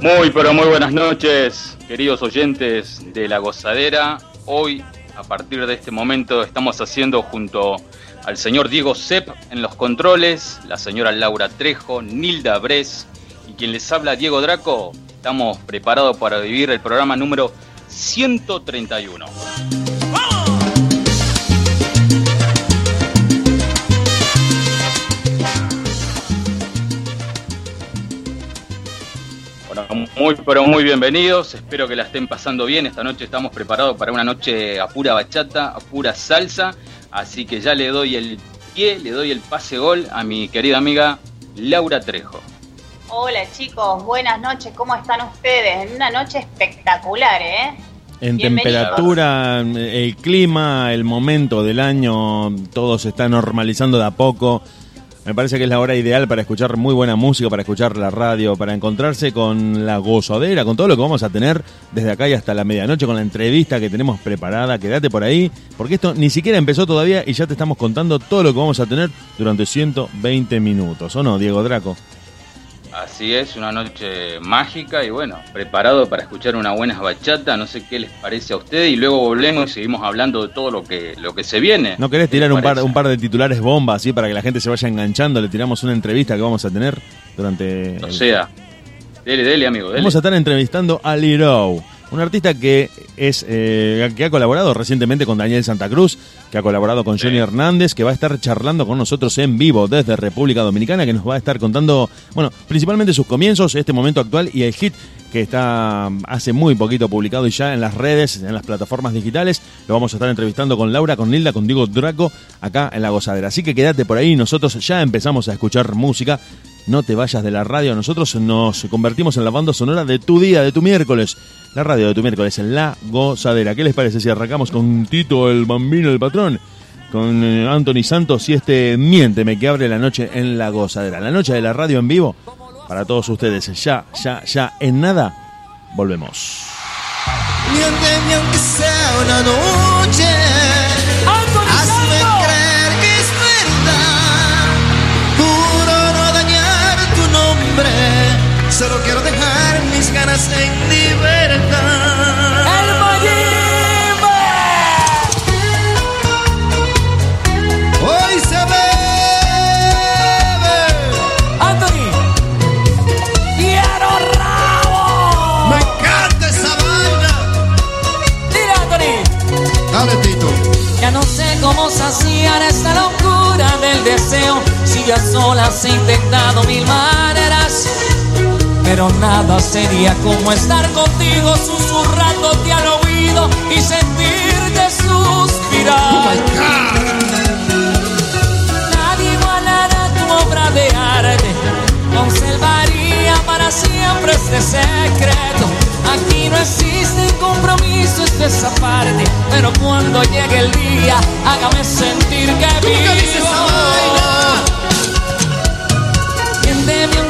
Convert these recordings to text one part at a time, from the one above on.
Muy, pero muy buenas noches, queridos oyentes de La Gozadera. Hoy, a partir de este momento, estamos haciendo junto al señor Diego Sepp en los controles, la señora Laura Trejo, Nilda Bres y quien les habla Diego Draco. Estamos preparados para vivir el programa número 131. Muy, pero muy bienvenidos. Espero que la estén pasando bien. Esta noche estamos preparados para una noche a pura bachata, a pura salsa. Así que ya le doy el pie, le doy el pase gol a mi querida amiga Laura Trejo. Hola chicos, buenas noches. ¿Cómo están ustedes? En una noche espectacular, ¿eh? En temperatura, el clima, el momento del año, todo se está normalizando de a poco. Me parece que es la hora ideal para escuchar muy buena música, para escuchar la radio, para encontrarse con la gozadera, con todo lo que vamos a tener desde acá y hasta la medianoche, con la entrevista que tenemos preparada. Quédate por ahí, porque esto ni siquiera empezó todavía y ya te estamos contando todo lo que vamos a tener durante 120 minutos. ¿O no, Diego Draco? Así es, una noche mágica y bueno, preparado para escuchar una buena bachata, no sé qué les parece a ustedes y luego volvemos y seguimos hablando de todo lo que lo que se viene. ¿No querés tirar un par, un par de titulares bombas así para que la gente se vaya enganchando? Le tiramos una entrevista que vamos a tener durante... O sea, dele, dele amigo, dele. Vamos a estar entrevistando a Liro un artista que es eh, que ha colaborado recientemente con Daniel Santa Cruz, que ha colaborado con Johnny Hernández, que va a estar charlando con nosotros en vivo desde República Dominicana, que nos va a estar contando, bueno, principalmente sus comienzos, este momento actual y el hit que está hace muy poquito publicado y ya en las redes, en las plataformas digitales. Lo vamos a estar entrevistando con Laura, con Nilda, con Diego Draco, acá en La Gozadera. Así que quédate por ahí, nosotros ya empezamos a escuchar música. No te vayas de la radio, nosotros nos convertimos en la banda sonora de tu día, de tu miércoles la radio de tu miércoles en La Gozadera. ¿Qué les parece si arrancamos con Tito el Bambino, el patrón? Con eh, Anthony Santos y este Miénteme que abre la noche en La Gozadera. La noche de la radio en vivo para todos ustedes. Ya, ya, ya, en nada, volvemos. Miénteme aunque sea una noche. Hazme creer que es verdad. Juro no dañar tu nombre. Solo quiero dejar mis ganas en saciar esta locura del deseo. Si ya solas he intentado mil maneras, pero nada sería como estar contigo susurrándote al oído y sentirte suspirar. Oh Nadie igualará tu obra de arte, conservaría para siempre este secreto Aquí no existe compromiso, es aparte. Pero cuando llegue el día, hágame sentir que vivo. Miénteme aunque sea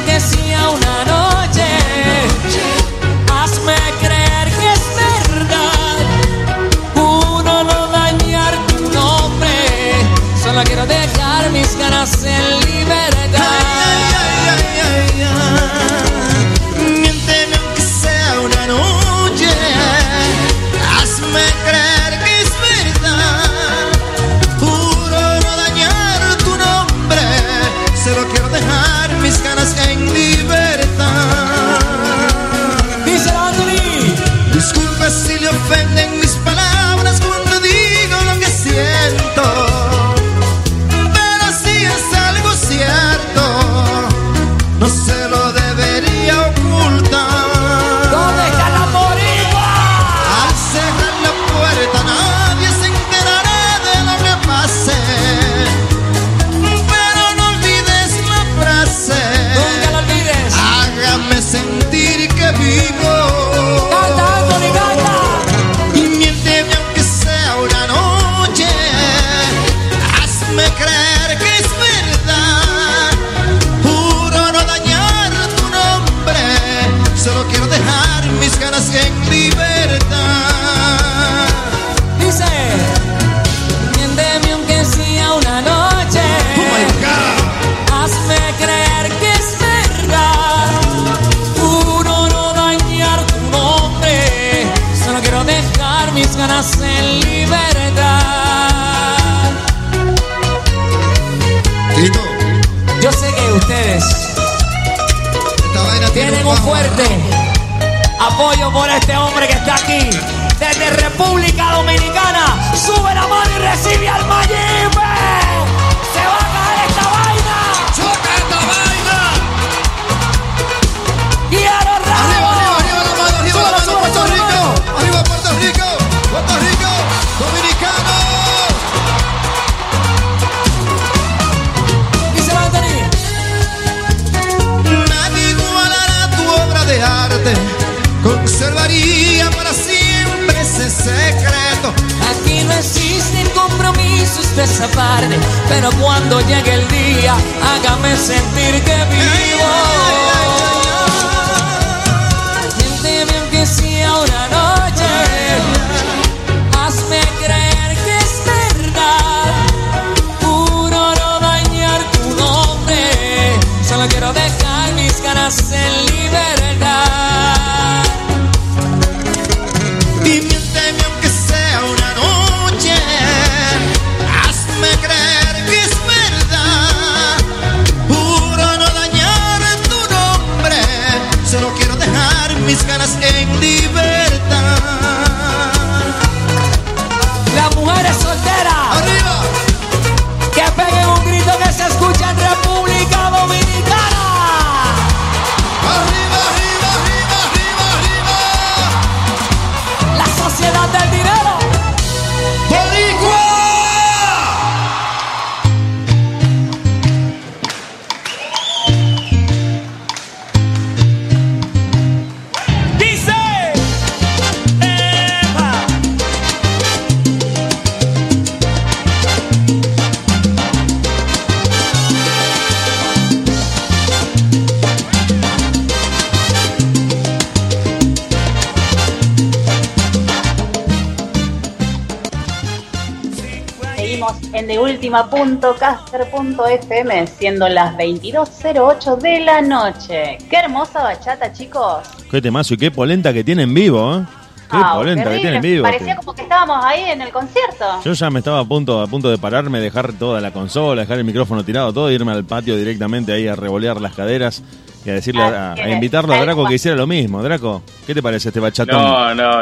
deultima.caster.fm, siendo las 22.08 de la noche. Qué hermosa bachata, chicos. Qué temazo y qué polenta que tiene en vivo, ¿eh? Qué Ah, polenta que tiene en vivo. Parecía como que estábamos ahí en el concierto. Yo ya me estaba a punto, a punto de pararme, dejar toda la consola, dejar el micrófono tirado, todo, e irme al patio directamente ahí a revolear las caderas y a decirle, a, Así a es, invitarlo a Draco que hiciera lo mismo. Draco, ¿qué te parece este bachatón? No, no,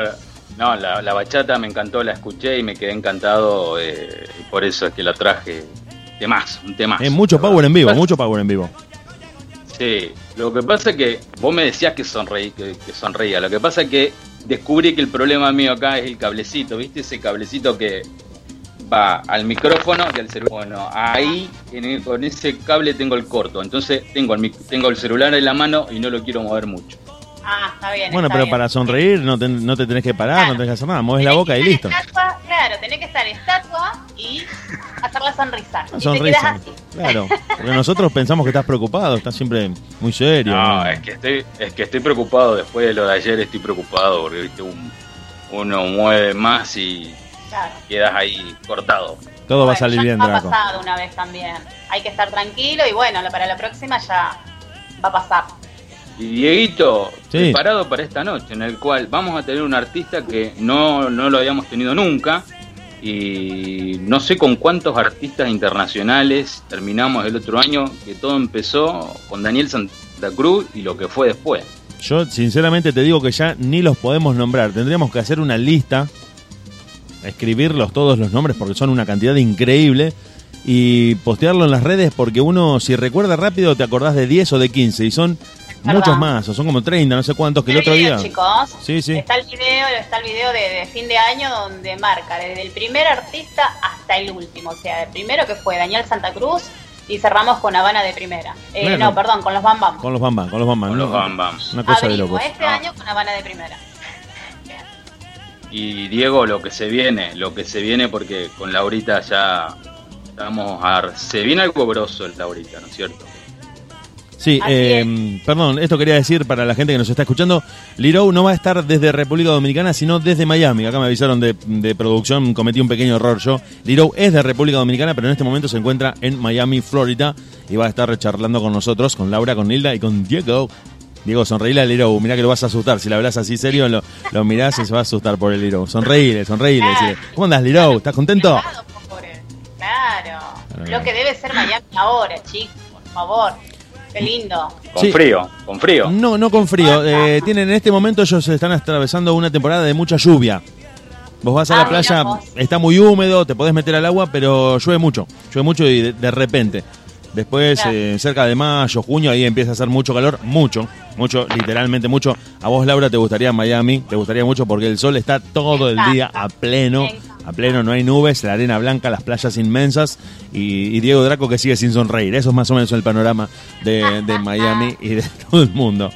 no, la, la bachata me encantó, la escuché y me quedé encantado, eh, y por eso es que la traje. Temazo, un temazo. Es mucho power en vivo, mucho power en vivo. Sí, lo que pasa es que vos me decías que, sonreí, que, que sonreía. Lo que pasa es que descubrí que el problema mío acá es el cablecito, ¿viste? Ese cablecito que va al micrófono y al celular. Bueno, ahí en el- con ese cable tengo el corto. Entonces tengo el, tengo el celular en la mano y no lo quiero mover mucho. Ah, está bien. Bueno, está pero bien. para sonreír no te, no te tenés que parar, Claro. no tenés que hacer nada, mueves la boca y listo. estatua, claro, tenés que estar estatua y hacer la sonrisa. Una y te sonrisa. así. Claro, porque nosotros pensamos que estás preocupado, estás siempre muy serio. No, es que estoy, es que estoy preocupado. Después de lo de ayer estoy preocupado porque ¿viste? Un- uno mueve más y Claro. quedas ahí cortado. Todo va a salir ya bien, Draco. Ha pasado una vez también. Hay que estar tranquilo y bueno, para la próxima ya va a pasar. Y Dieguito, Sí. preparado para esta noche, en el cual vamos a tener un artista que no, no lo habíamos tenido nunca. Y no sé con cuántos artistas internacionales terminamos el otro año, que todo empezó con Daniel Santa Cruz y lo que fue después. Yo sinceramente te digo que ya ni los podemos nombrar. Tendríamos que hacer una lista, escribirlos todos los nombres porque son una cantidad increíble y postearlo en las redes porque uno si recuerda rápido te acordás de 10 o de 15 y son muchos más o son como 30, no sé cuántos que el otro video, día. chicos. Sí, sí. Está el video, está el video de, de fin de año donde marca desde el primer artista hasta el último. O sea, el primero que fue Daniel Santa Cruz y cerramos con Habana de primera. Eh, Bueno. No, perdón, con los Bam Bam. Con los Bambam, con los Bambam. Con ¿no? los Bam Bam. Una cosa de locos. este Ah. año con Habana de primera. Y Diego, lo que se viene, lo que se viene porque con Laurita ya estamos a... Se viene algo grosso el Laurita, ¿no es cierto? Sí, eh, perdón, esto quería decir para la gente que nos está escuchando, Liro no va a estar desde República Dominicana, sino desde Miami. Acá me avisaron de, de producción, cometí un pequeño error yo. Liro es de República Dominicana, pero en este momento se encuentra en Miami, Florida, y va a estar charlando con nosotros, con Laura, con Nilda y con Diego. Diego, sonreíle al Liro, mirá que lo vas a asustar. Si le hablas así serio, lo, lo mirás y se va a asustar por el Liro. Sonreíle, sonreíle. ¿Cómo andas, Liro? ¿Estás contento? Claro. Claro. Lo que debe ser Miami ahora, chicos, por favor. Qué lindo. Con Sí. frío, con frío. No, no con frío. Eh, tienen en este momento ellos están atravesando una temporada de mucha lluvia. Vos vas a Ah, la mirá playa, está muy húmedo, te podés meter al agua, pero llueve mucho, llueve mucho y de, de repente. Después, Claro. eh, cerca de mayo, junio, ahí empieza a hacer mucho calor, mucho, mucho, literalmente mucho. A vos, Laura, te gustaría Miami, te gustaría mucho porque el sol está todo el día a pleno, a pleno, no hay nubes, la arena blanca, las playas inmensas y, y Diego Draco que sigue sin sonreír. Eso es más o menos el panorama de, de Miami y de todo el mundo.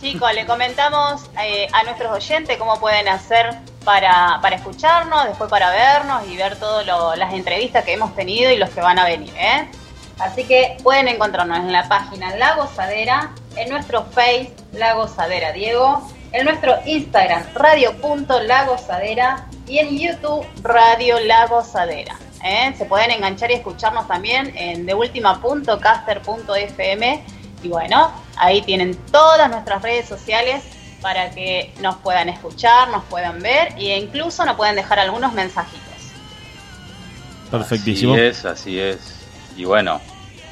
Chicos, le comentamos eh, a nuestros oyentes cómo pueden hacer para, para escucharnos, después para vernos y ver todas las entrevistas que hemos tenido y los que van a venir. ¿eh? Así que pueden encontrarnos en la página La Gozadera, en nuestro Face La Gozadera Diego, en nuestro Instagram radio.lagozadera y en YouTube Radio La Gozadera. ¿eh? Se pueden enganchar y escucharnos también en deultima.caster.fm y bueno, ahí tienen todas nuestras redes sociales para que nos puedan escuchar, nos puedan ver e incluso nos pueden dejar algunos mensajitos. Perfectísimo. Así es, así es. Y bueno,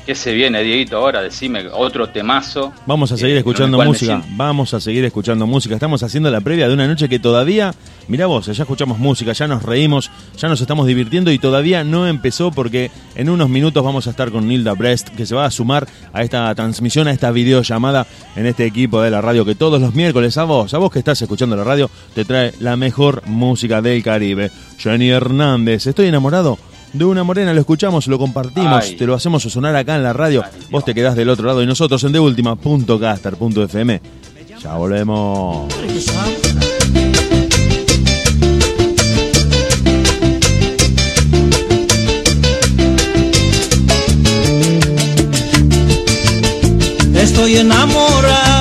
¿qué se viene, Dieguito? Ahora decime otro temazo. Vamos a eh, seguir con escuchando música. Vamos a seguir escuchando música. Estamos haciendo la previa de una noche que todavía, mira vos, ya escuchamos música, ya nos reímos, ya nos estamos divirtiendo y todavía no empezó porque en unos minutos vamos a estar con Nilda Brest, que se va a sumar a esta transmisión, a esta videollamada en este equipo de la radio que todos los miércoles a vos, a vos que estás escuchando la radio, te trae la mejor música del Caribe. Jenny Hernández, estoy enamorado. De una morena lo escuchamos, lo compartimos, Ay. te lo hacemos sonar acá en la radio. Vos te quedás del otro lado y nosotros en deultima.caster.fm. Ya volvemos. Estoy enamorado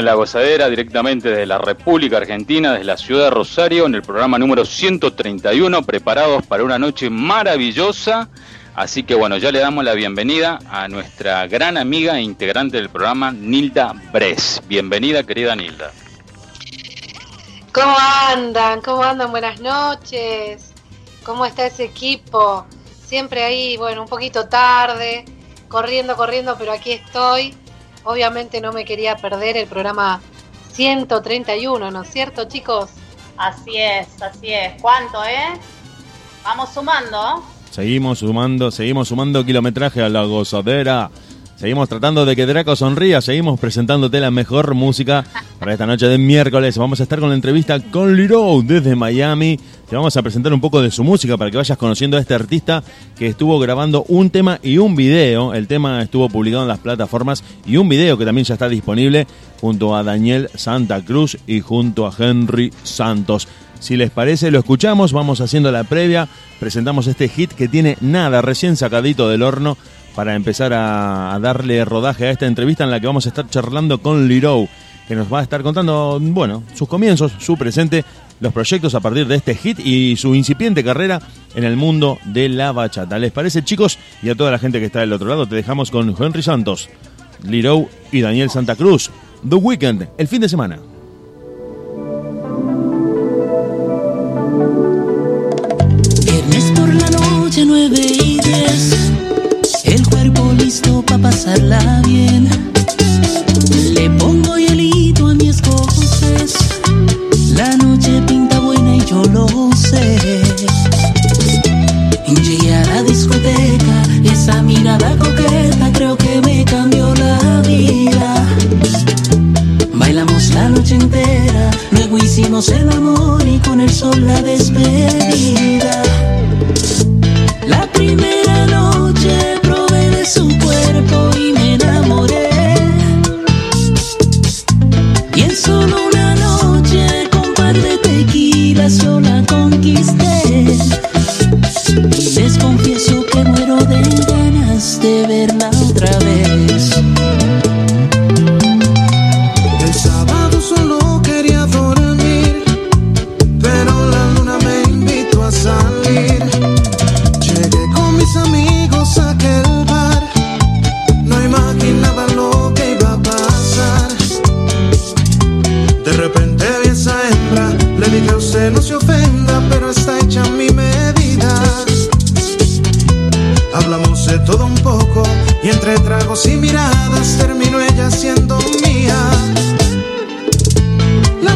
en La Gozadera, directamente de la República Argentina, desde la ciudad de Rosario, en el programa número 131, preparados para una noche maravillosa. Así que bueno, ya le damos la bienvenida a nuestra gran amiga e integrante del programa, Nilda Bres. Bienvenida, querida Nilda. ¿Cómo andan? ¿Cómo andan? Buenas noches. ¿Cómo está ese equipo? Siempre ahí, bueno, un poquito tarde, corriendo, corriendo, pero aquí estoy. Obviamente no me quería perder el programa 131, ¿no es cierto, chicos? Así es, así es. ¿Cuánto, eh? Vamos sumando. Seguimos sumando, seguimos sumando kilometraje a la gozadera. Seguimos tratando de que Draco sonría, seguimos presentándote la mejor música para esta noche de miércoles. Vamos a estar con la entrevista con Liro desde Miami. Te vamos a presentar un poco de su música para que vayas conociendo a este artista que estuvo grabando un tema y un video. El tema estuvo publicado en las plataformas y un video que también ya está disponible junto a Daniel Santa Cruz y junto a Henry Santos. Si les parece, lo escuchamos, vamos haciendo la previa, presentamos este hit que tiene nada, recién sacadito del horno, para empezar a, darle rodaje a esta entrevista en la que vamos a estar charlando con Liro, que nos va a estar contando, bueno, sus comienzos, su presente, los proyectos a partir de este hit y su incipiente carrera en el mundo de la bachata. ¿Les parece, chicos? Y a toda la gente que está del otro lado, te dejamos con Henry Santos, Liro y Daniel Santa Cruz. The Weekend, el fin de semana. Viernes por la noche, 9 y 10. Listo para pasarla bien. Le pongo hielito a mi escoces. La noche pinta buena y yo lo sé. Llegué a la discoteca, esa mirada coqueta creo que me cambió la vida. Bailamos la noche entera, luego hicimos el amor y con el sol la despedida. La primera noche de su cuerpo y me enamoré. Y en solo una noche con par de tequilas yo la conquisté. Les confieso que muero de ganas de verla otra vez. Todo un poco y entre tragos y miradas terminó ella siendo mía. La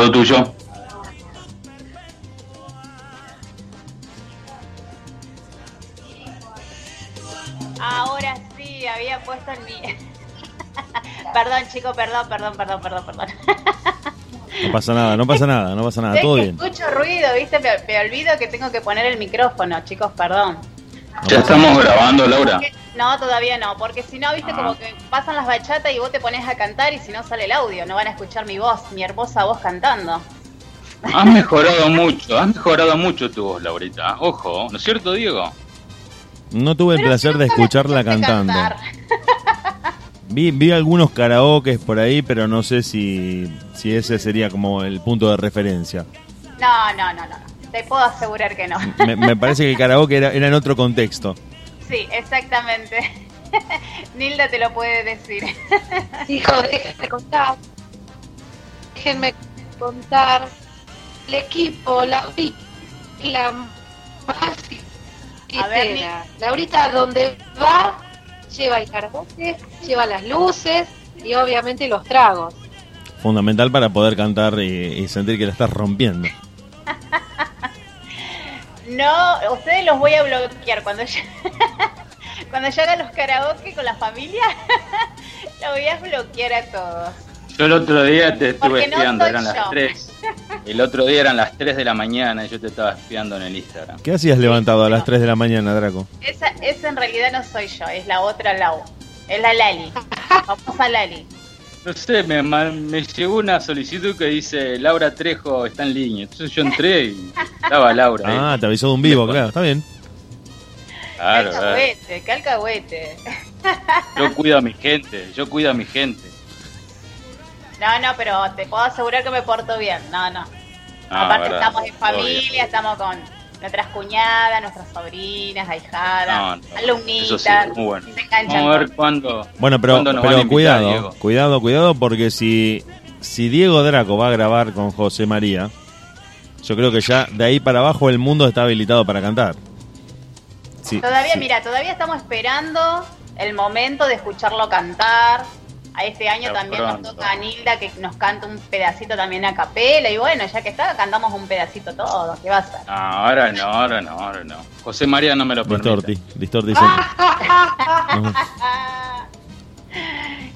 todo tuyo. Ahora sí, había puesto en mi... perdón, chico, perdón, perdón, perdón, perdón, perdón. No pasa nada, no pasa nada, no pasa nada, Es todo que bien. escucho ruido, ¿viste? Me, me olvido que tengo que poner el micrófono, chicos, perdón. Ya estamos grabando, Laura. No, todavía no, porque si no, viste, Ah. como que pasan las bachatas y vos te pones a cantar y si no sale el audio, no van a escuchar mi voz, mi hermosa voz cantando. Has mejorado mucho, has mejorado mucho tu voz, Laurita. Ojo, ¿no es cierto, Diego? No tuve el Pero placer si de escucharla cantando. Vi, vi algunos karaokes por ahí, pero no sé si, si ese sería como el punto de referencia. No, no, no, no, no. Te puedo asegurar que no. Me, me parece que el karaoke era, era en otro contexto. Sí, exactamente. Nilda te lo puede decir. Hijo, déjenme contar. Déjenme contar. El equipo, la la más A ver. Laurita, donde va, lleva el karaoke, lleva las luces y obviamente los tragos. Fundamental para poder cantar y, y sentir que la estás rompiendo. No, ustedes los voy a bloquear cuando yo, cuando yo haga los karaoke con la familia. los voy a bloquear a todos. Yo el otro día te estuve no espiando, eran las yo. 3. El otro día eran las 3 de la mañana y yo te estaba espiando en el Instagram. ¿Qué hacías levantado a las 3 de la mañana, Draco? Esa, esa en realidad no soy yo, es la otra Lau. Es la Lali. Vamos a Lali. No sé, me, llegó una solicitud que dice Laura Trejo está en línea. Entonces yo entré y estaba Laura. ahí. Ah, te avisó de un vivo, claro, está bien. Claro, claro. Calcahuete, calcahuete. Yo cuido a mi gente, yo cuido a mi gente. No, no, pero te puedo asegurar que me porto bien. No, no. Ah, Aparte verdad, estamos en obvio. familia, estamos con nuestras cuñadas, nuestras sobrinas, ahijadas, No, no, alumnitas. Sí, muy bueno. Se enganchan Vamos a ver cuándo. Bueno, pero, cuándo nos van a pero invitar, cuidado, Diego. cuidado, cuidado, porque si, si Diego Draco va a grabar con José María, yo creo que ya de ahí para abajo el mundo está habilitado para cantar. Sí, Todavía, sí. mira, todavía estamos esperando el momento de escucharlo cantar. A este año Pero también pronto. nos toca a Nilda que nos canta un pedacito también a capela. Y bueno, ya que está, cantamos un pedacito todo. ¿Qué va a ser? No, ahora no, ahora no, ahora no. José María no me lo permite. Distorti, Distorti.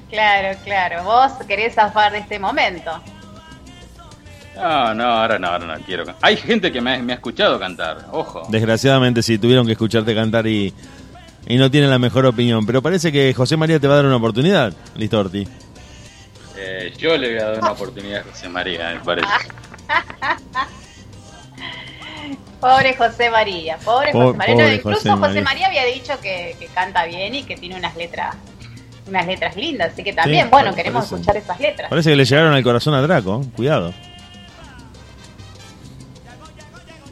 Claro, claro. Vos querés zafar de este momento. No, no, ahora no, ahora no quiero. Hay gente que me ha, me ha escuchado cantar, ojo. Desgraciadamente sí, tuvieron que escucharte cantar y, y no tienen la mejor opinión. Pero parece que José María te va a dar una oportunidad, Listorti. Eh, yo le voy a dar una oportunidad a José María, me parece. Pobre José María, pobre Po- José María. No, incluso José José María. María. había dicho que, que canta bien y que tiene unas letras unas letras lindas, así que también, Sí, bueno, parece- queremos escuchar esas letras. Parece que le llegaron al corazón a Draco, cuidado.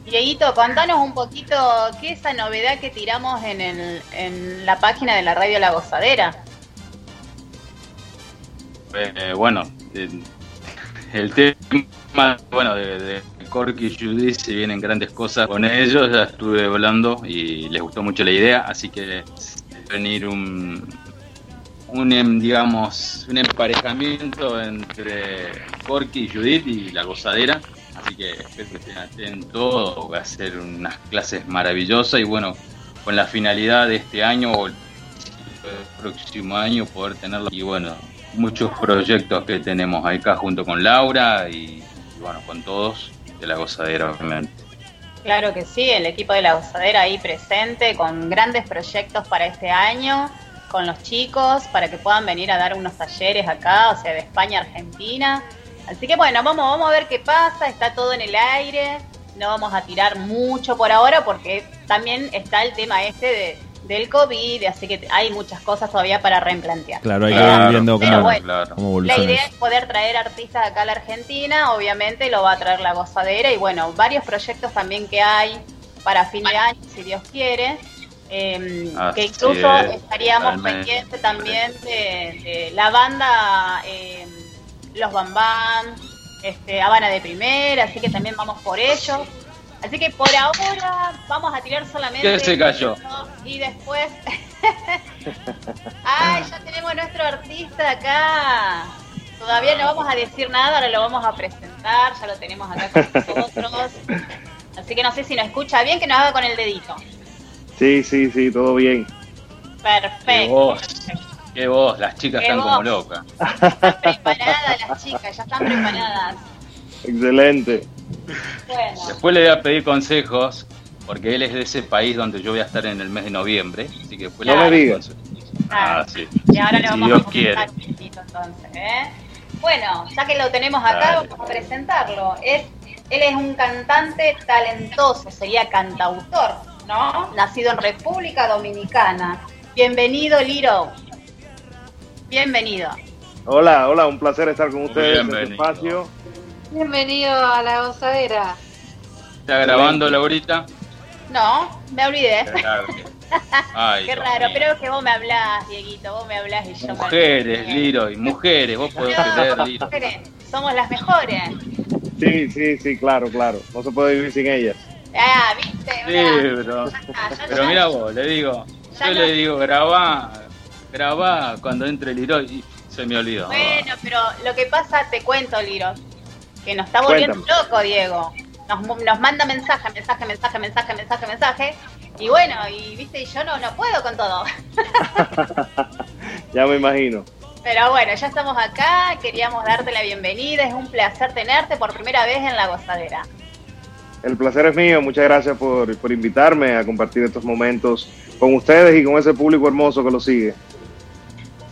Dieguito, contanos un poquito qué es esa novedad que tiramos en, el, en la página de la radio La Gozadera. Eh, bueno, eh, el tema, bueno, de, Corky y Judy se vienen grandes cosas con ellos, ya estuve hablando y les gustó mucho la idea, así que venir un, un em, digamos, un emparejamiento entre Corky y Judith y la gozadera, así que espero que estén atentos, va a ser unas clases maravillosas y bueno, con la finalidad de este año o el próximo año poder tenerlo y bueno, muchos proyectos que tenemos acá junto con Laura y, y bueno, con todos de la gozadera obviamente. Claro que sí, el equipo de La Gozadera ahí presente con grandes proyectos para este año, con los chicos, para que puedan venir a dar unos talleres acá, o sea, de España a Argentina. Así que bueno, vamos, vamos a ver qué pasa, está todo en el aire, no vamos a tirar mucho por ahora porque también está el tema este de, del COVID, así que hay muchas cosas todavía para replantear. Claro, hay que Claro, ir viendo cómo, bueno, claro. cómo La idea es poder traer artistas acá a la Argentina, obviamente lo va a traer la gozadera y bueno, varios proyectos también que hay para fin de año, si Dios quiere, eh, Así que incluso es, estaríamos pendientes también de, de la banda eh, Los Bambam, este, Habana de Primera, así que también vamos por ellos. Así que por ahora vamos a tirar solamente ¿Qué se cayó? y después Ay, ya tenemos nuestro artista acá. Todavía no vamos a decir nada, ahora lo vamos a presentar, ya lo tenemos acá con nosotros. Así que no sé si nos escucha bien, que nos haga con el dedito. Sí, sí, sí, todo bien. Perfecto. Qué voz, las chicas Qué están como voz. locas. Están preparadas las chicas, ya están preparadas. Excelente. Bueno, Después le voy a pedir consejos, porque él es de ese país donde yo voy a estar en el mes de noviembre. Así que después le No voy a pedir consejos. Ah, sí. y ahora le Si vamos Dios a quiere. comentar un poquito entonces, ¿eh? Bueno, ya que lo tenemos acá, Dale. vamos a presentarlo. Es, él es un cantante talentoso, sería cantautor, ¿no? Nacido en República Dominicana. Bienvenido, Liro. Bienvenido. Hola, hola, un placer estar con ustedes en este espacio. Bienvenido a la gozadera. ¿Está grabando, Laurita? No, me olvidé. Ay, Qué Dios raro, mío. pero que vos me hablás, Dieguito, vos me hablás y yo... me Mujeres. Liro, y mujeres, vos podés No, creer, Liro. mujeres, somos las mejores. Sí, sí, sí, claro, claro. No se puede vivir sin ellas. Ah, viste, Sí, Mirá, pero, ya está, ya- pero ya- mira vos, le digo, Ya yo no- le digo, grabá, grabá cuando entre Liro y se me olvidó. Bueno, pero lo que pasa, te cuento, Liro, que nos está volviendo Cuéntame. loco, Diego. Nos, nos manda mensaje, mensaje, mensaje, mensaje, mensaje, mensaje. Y bueno, y viste, y yo no, no puedo con todo. Ya me imagino. Pero bueno, ya estamos acá, queríamos darte la bienvenida, es un placer tenerte por primera vez en La Gozadera. El placer es mío. Muchas gracias por, por invitarme a compartir estos momentos con ustedes y con ese público hermoso que lo sigue.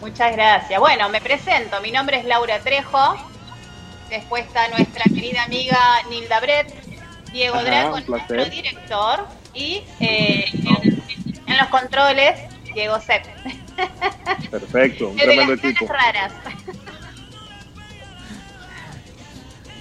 Muchas gracias. Bueno, me presento, mi nombre es Laura Trejo, después está nuestra querida amiga Nilda Brett, Diego Ajá, nuestro director, y eh, en, en los controles, Diego Sepp. Perfecto, un El de las tremendo equipo. raras.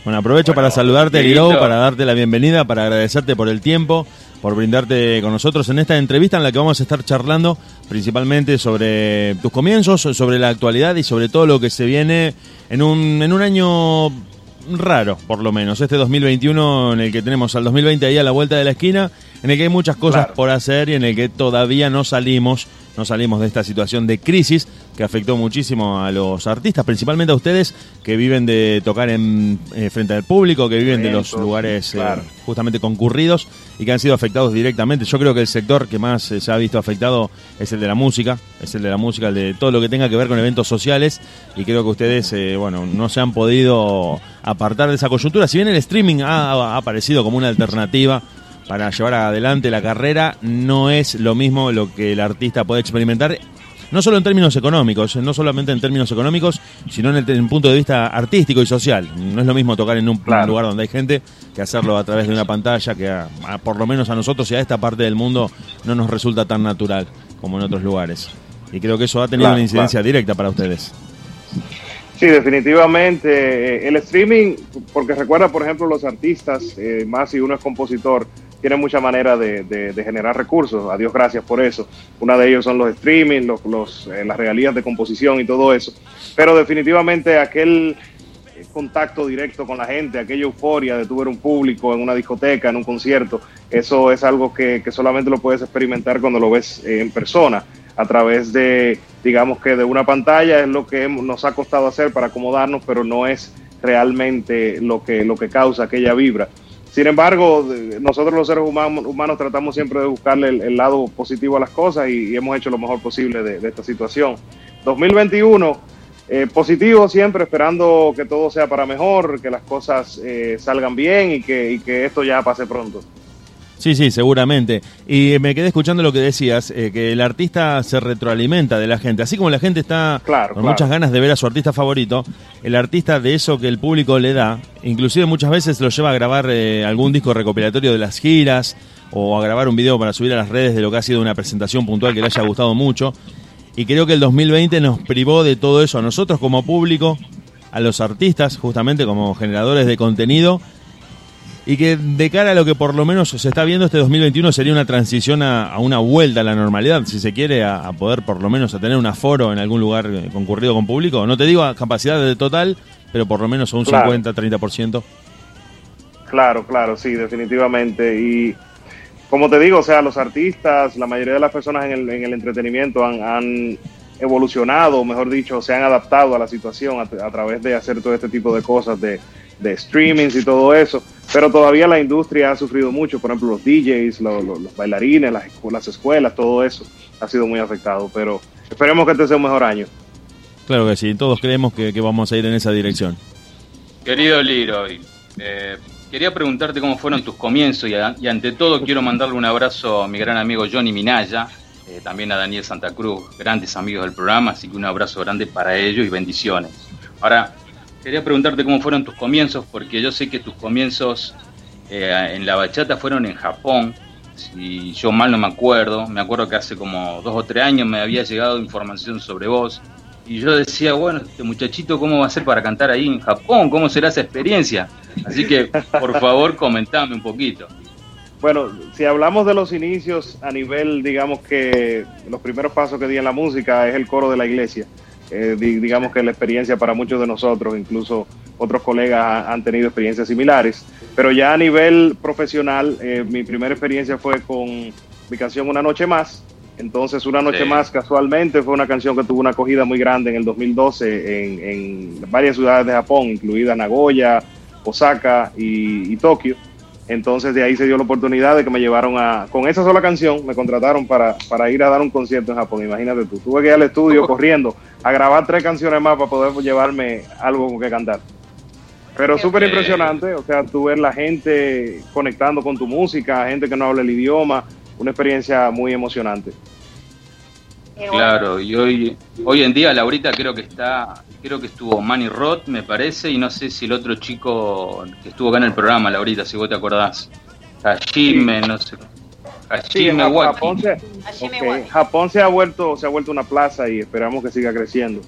Bueno, aprovecho Bueno, para saludarte. Liro, para darte la bienvenida, para agradecerte por el tiempo, por brindarte con nosotros en esta entrevista en la que vamos a estar charlando principalmente sobre tus comienzos, sobre la actualidad y sobre todo lo que se viene en un, en un año raro, por lo menos. Este 2021 en el que tenemos al 2020 ahí a la vuelta de la esquina, en el que hay muchas cosas Claro. por hacer y en el que todavía no salimos, no salimos de esta situación de crisis que afectó muchísimo a los artistas, principalmente a ustedes que viven de tocar en eh, frente al público, que viven de los lugares eh, justamente concurridos y que han sido afectados directamente. Yo creo que el sector que más eh, se ha visto afectado es el de la música, es el de la música, el de todo lo que tenga que ver con eventos sociales y creo que ustedes, eh, bueno, no se han podido apartar de esa coyuntura. Si bien el streaming ha, ha aparecido como una alternativa para llevar adelante la carrera, no es lo mismo lo que el artista puede experimentar no solo en términos económicos, no solamente en términos económicos, sino en el, en el punto de vista artístico y social. No es lo mismo tocar en un Claro. lugar donde hay gente que hacerlo a través de una pantalla que a- a- por lo menos a nosotros y a esta parte del mundo no nos resulta tan natural como en otros lugares. Y creo que eso ha tenido Claro, una incidencia claro. directa para ustedes. Sí, definitivamente. eh, El streaming, porque recuerda, por ejemplo, los artistas, eh, más si uno es compositor, tiene mucha manera de, generar recursos. A Dios gracias por eso. Una de ellos son los streaming, los, los, eh, las regalías de composición y todo eso. Pero definitivamente aquel eh, contacto directo con la gente, aquella euforia de tu ver un público en una discoteca, en un concierto, eso es algo que, solamente lo puedes experimentar cuando lo ves eh, en persona, a través de, digamos que de una pantalla, es lo que nos ha costado hacer para acomodarnos, pero no es realmente lo que, lo que causa aquella vibra. Sin embargo, nosotros los seres humanos, humanos tratamos siempre de buscarle el, el lado positivo a las cosas y, hemos hecho lo mejor posible de, esta situación. 2021, eh, positivo siempre, esperando que todo sea para mejor, que las cosas eh, salgan bien y que esto ya pase pronto. Sí, sí, seguramente. Y me quedé escuchando lo que decías, eh, que el artista se retroalimenta de la gente. Así como la gente está Claro, con claro. muchas ganas de ver a su artista favorito, el artista de eso que el público le da, inclusive muchas veces lo lleva a grabar eh, algún disco recopilatorio de las giras o a grabar un video para subir a las redes de lo que ha sido una presentación puntual que le haya gustado mucho. Y creo que el 2020 nos privó de todo eso a nosotros como público, a los artistas, justamente como generadores de contenido, y que de cara a lo que por lo menos se está viendo este 2021 sería una transición a, a una vuelta a la normalidad, si se quiere, a, a poder por lo menos a tener un aforo en algún lugar eh, concurrido con público. No te digo a capacidad de total, pero por lo menos a un Claro. 50, 30%. Claro, claro, sí, definitivamente. Y como te digo, o sea, los artistas, la mayoría de las personas en el, en el entretenimiento han, han evolucionado, mejor dicho, se han adaptado a la situación a, a través de hacer todo este tipo de cosas, de, de streamings y todo eso, pero todavía la industria ha sufrido mucho, por ejemplo, los DJs, lo- lo- los bailarines, las, escu- las escuelas, todo eso ha sido muy afectado, pero esperemos que este sea un mejor año. Claro que sí, todos creemos que, que vamos a ir en esa dirección. Querido Leroy, eh, quería preguntarte cómo fueron tus comienzos y, a- y ante todo quiero mandarle un abrazo a mi gran amigo Johnny Minaya, eh, también a Daniel Santa Cruz, grandes amigos del programa, así que un abrazo grande para ellos y bendiciones. Ahora, quería preguntarte cómo fueron tus comienzos, porque yo sé que tus comienzos eh, en la bachata fueron en Japón, si yo mal no me acuerdo, me acuerdo que hace como dos o tres años me había llegado información sobre vos. Y yo decía, bueno, este muchachito, ¿cómo va a ser para cantar ahí en Japón? ¿Cómo será esa experiencia? Así que, por favor, comentame un poquito. Bueno, si hablamos de los inicios a nivel, digamos que los primeros pasos que di en la música es el coro de la iglesia. Eh, di- digamos que la experiencia para muchos de nosotros, incluso otros colegas ha- han tenido experiencias similares. Pero ya a nivel profesional, eh, mi primera experiencia fue con mi canción Una Noche Más. Entonces, Una Noche Sí. Más casualmente fue una canción que tuvo una acogida muy grande en el 2012 en, en varias ciudades de Japón, incluida Nagoya, Osaka y, y Tokio. Entonces de ahí se dio la oportunidad de que me llevaron a, con esa sola canción, me contrataron para, para ir a dar un concierto en Japón. Imagínate tú, tuve que ir al estudio corriendo a grabar tres canciones más para poder llevarme algo con que cantar. Pero súper impresionante, o sea, tú ver la gente conectando con tu música, gente que no habla el idioma, una experiencia muy emocionante. Bueno. Claro, y hoy, hoy en día Laurita creo que está, creo que estuvo Manny Roth, me parece, y no sé si el otro chico que estuvo acá en el programa, Laurita, si vos te acordás. Hajime, no sé. Sí, Hajime Waki. Japón, se. Japón se ha vuelto, se ha vuelto una plaza y esperamos que siga creciendo.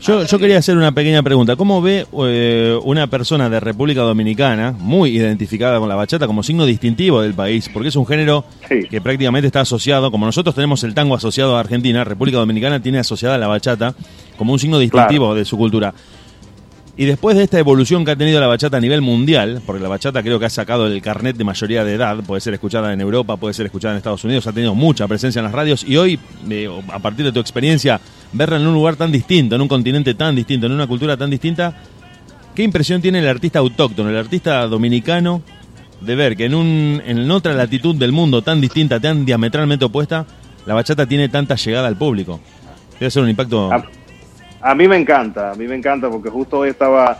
Yo, yo quería hacer una pequeña pregunta. ¿Cómo ve eh, una persona de República Dominicana, muy identificada con la bachata como signo distintivo del país? Porque es un género Sí. que prácticamente está asociado, como nosotros tenemos el tango asociado a Argentina, República Dominicana tiene asociada la bachata como un signo distintivo de su cultura. Y después de esta evolución que ha tenido la bachata a nivel mundial, porque la bachata creo que ha sacado el carnet de mayoría de edad, puede ser escuchada en Europa, puede ser escuchada en Estados Unidos, ha tenido mucha presencia en las radios y hoy, eh, a partir de tu experiencia, verla en un lugar tan distinto, en un continente tan distinto, en una cultura tan distinta, ¿qué impresión tiene el artista autóctono, el artista dominicano, de ver que en, un, en otra latitud del mundo tan distinta, tan diametralmente opuesta, la bachata tiene tanta llegada al público? Debe ser un impacto... A, a mí me encanta, a mí me encanta porque justo hoy estaba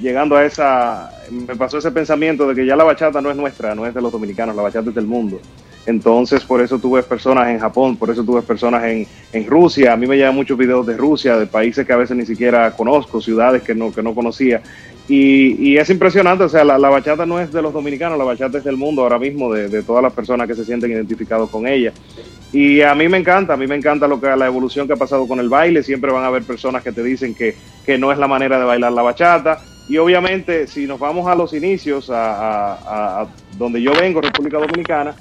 llegando a esa, me pasó ese pensamiento de que ya la bachata no es nuestra, no es de los dominicanos, la bachata es del mundo. Entonces, por eso tuve personas en Japón, por eso tuve personas en, Rusia. A mí me llegan muchos videos de Rusia, de países que a veces ni siquiera conozco, ciudades que no, que no conocía. Y, es impresionante, o sea, la, bachata no es de los dominicanos, la bachata es del mundo ahora mismo, de, de todas las personas que se sienten identificados con ella. Y a mí me encanta, a mí me encanta lo que la evolución que ha pasado con el baile. Siempre van a haber personas que te dicen que, que no es la manera de bailar la bachata. Y obviamente, si nos vamos a los inicios, a donde yo vengo, República Dominicana,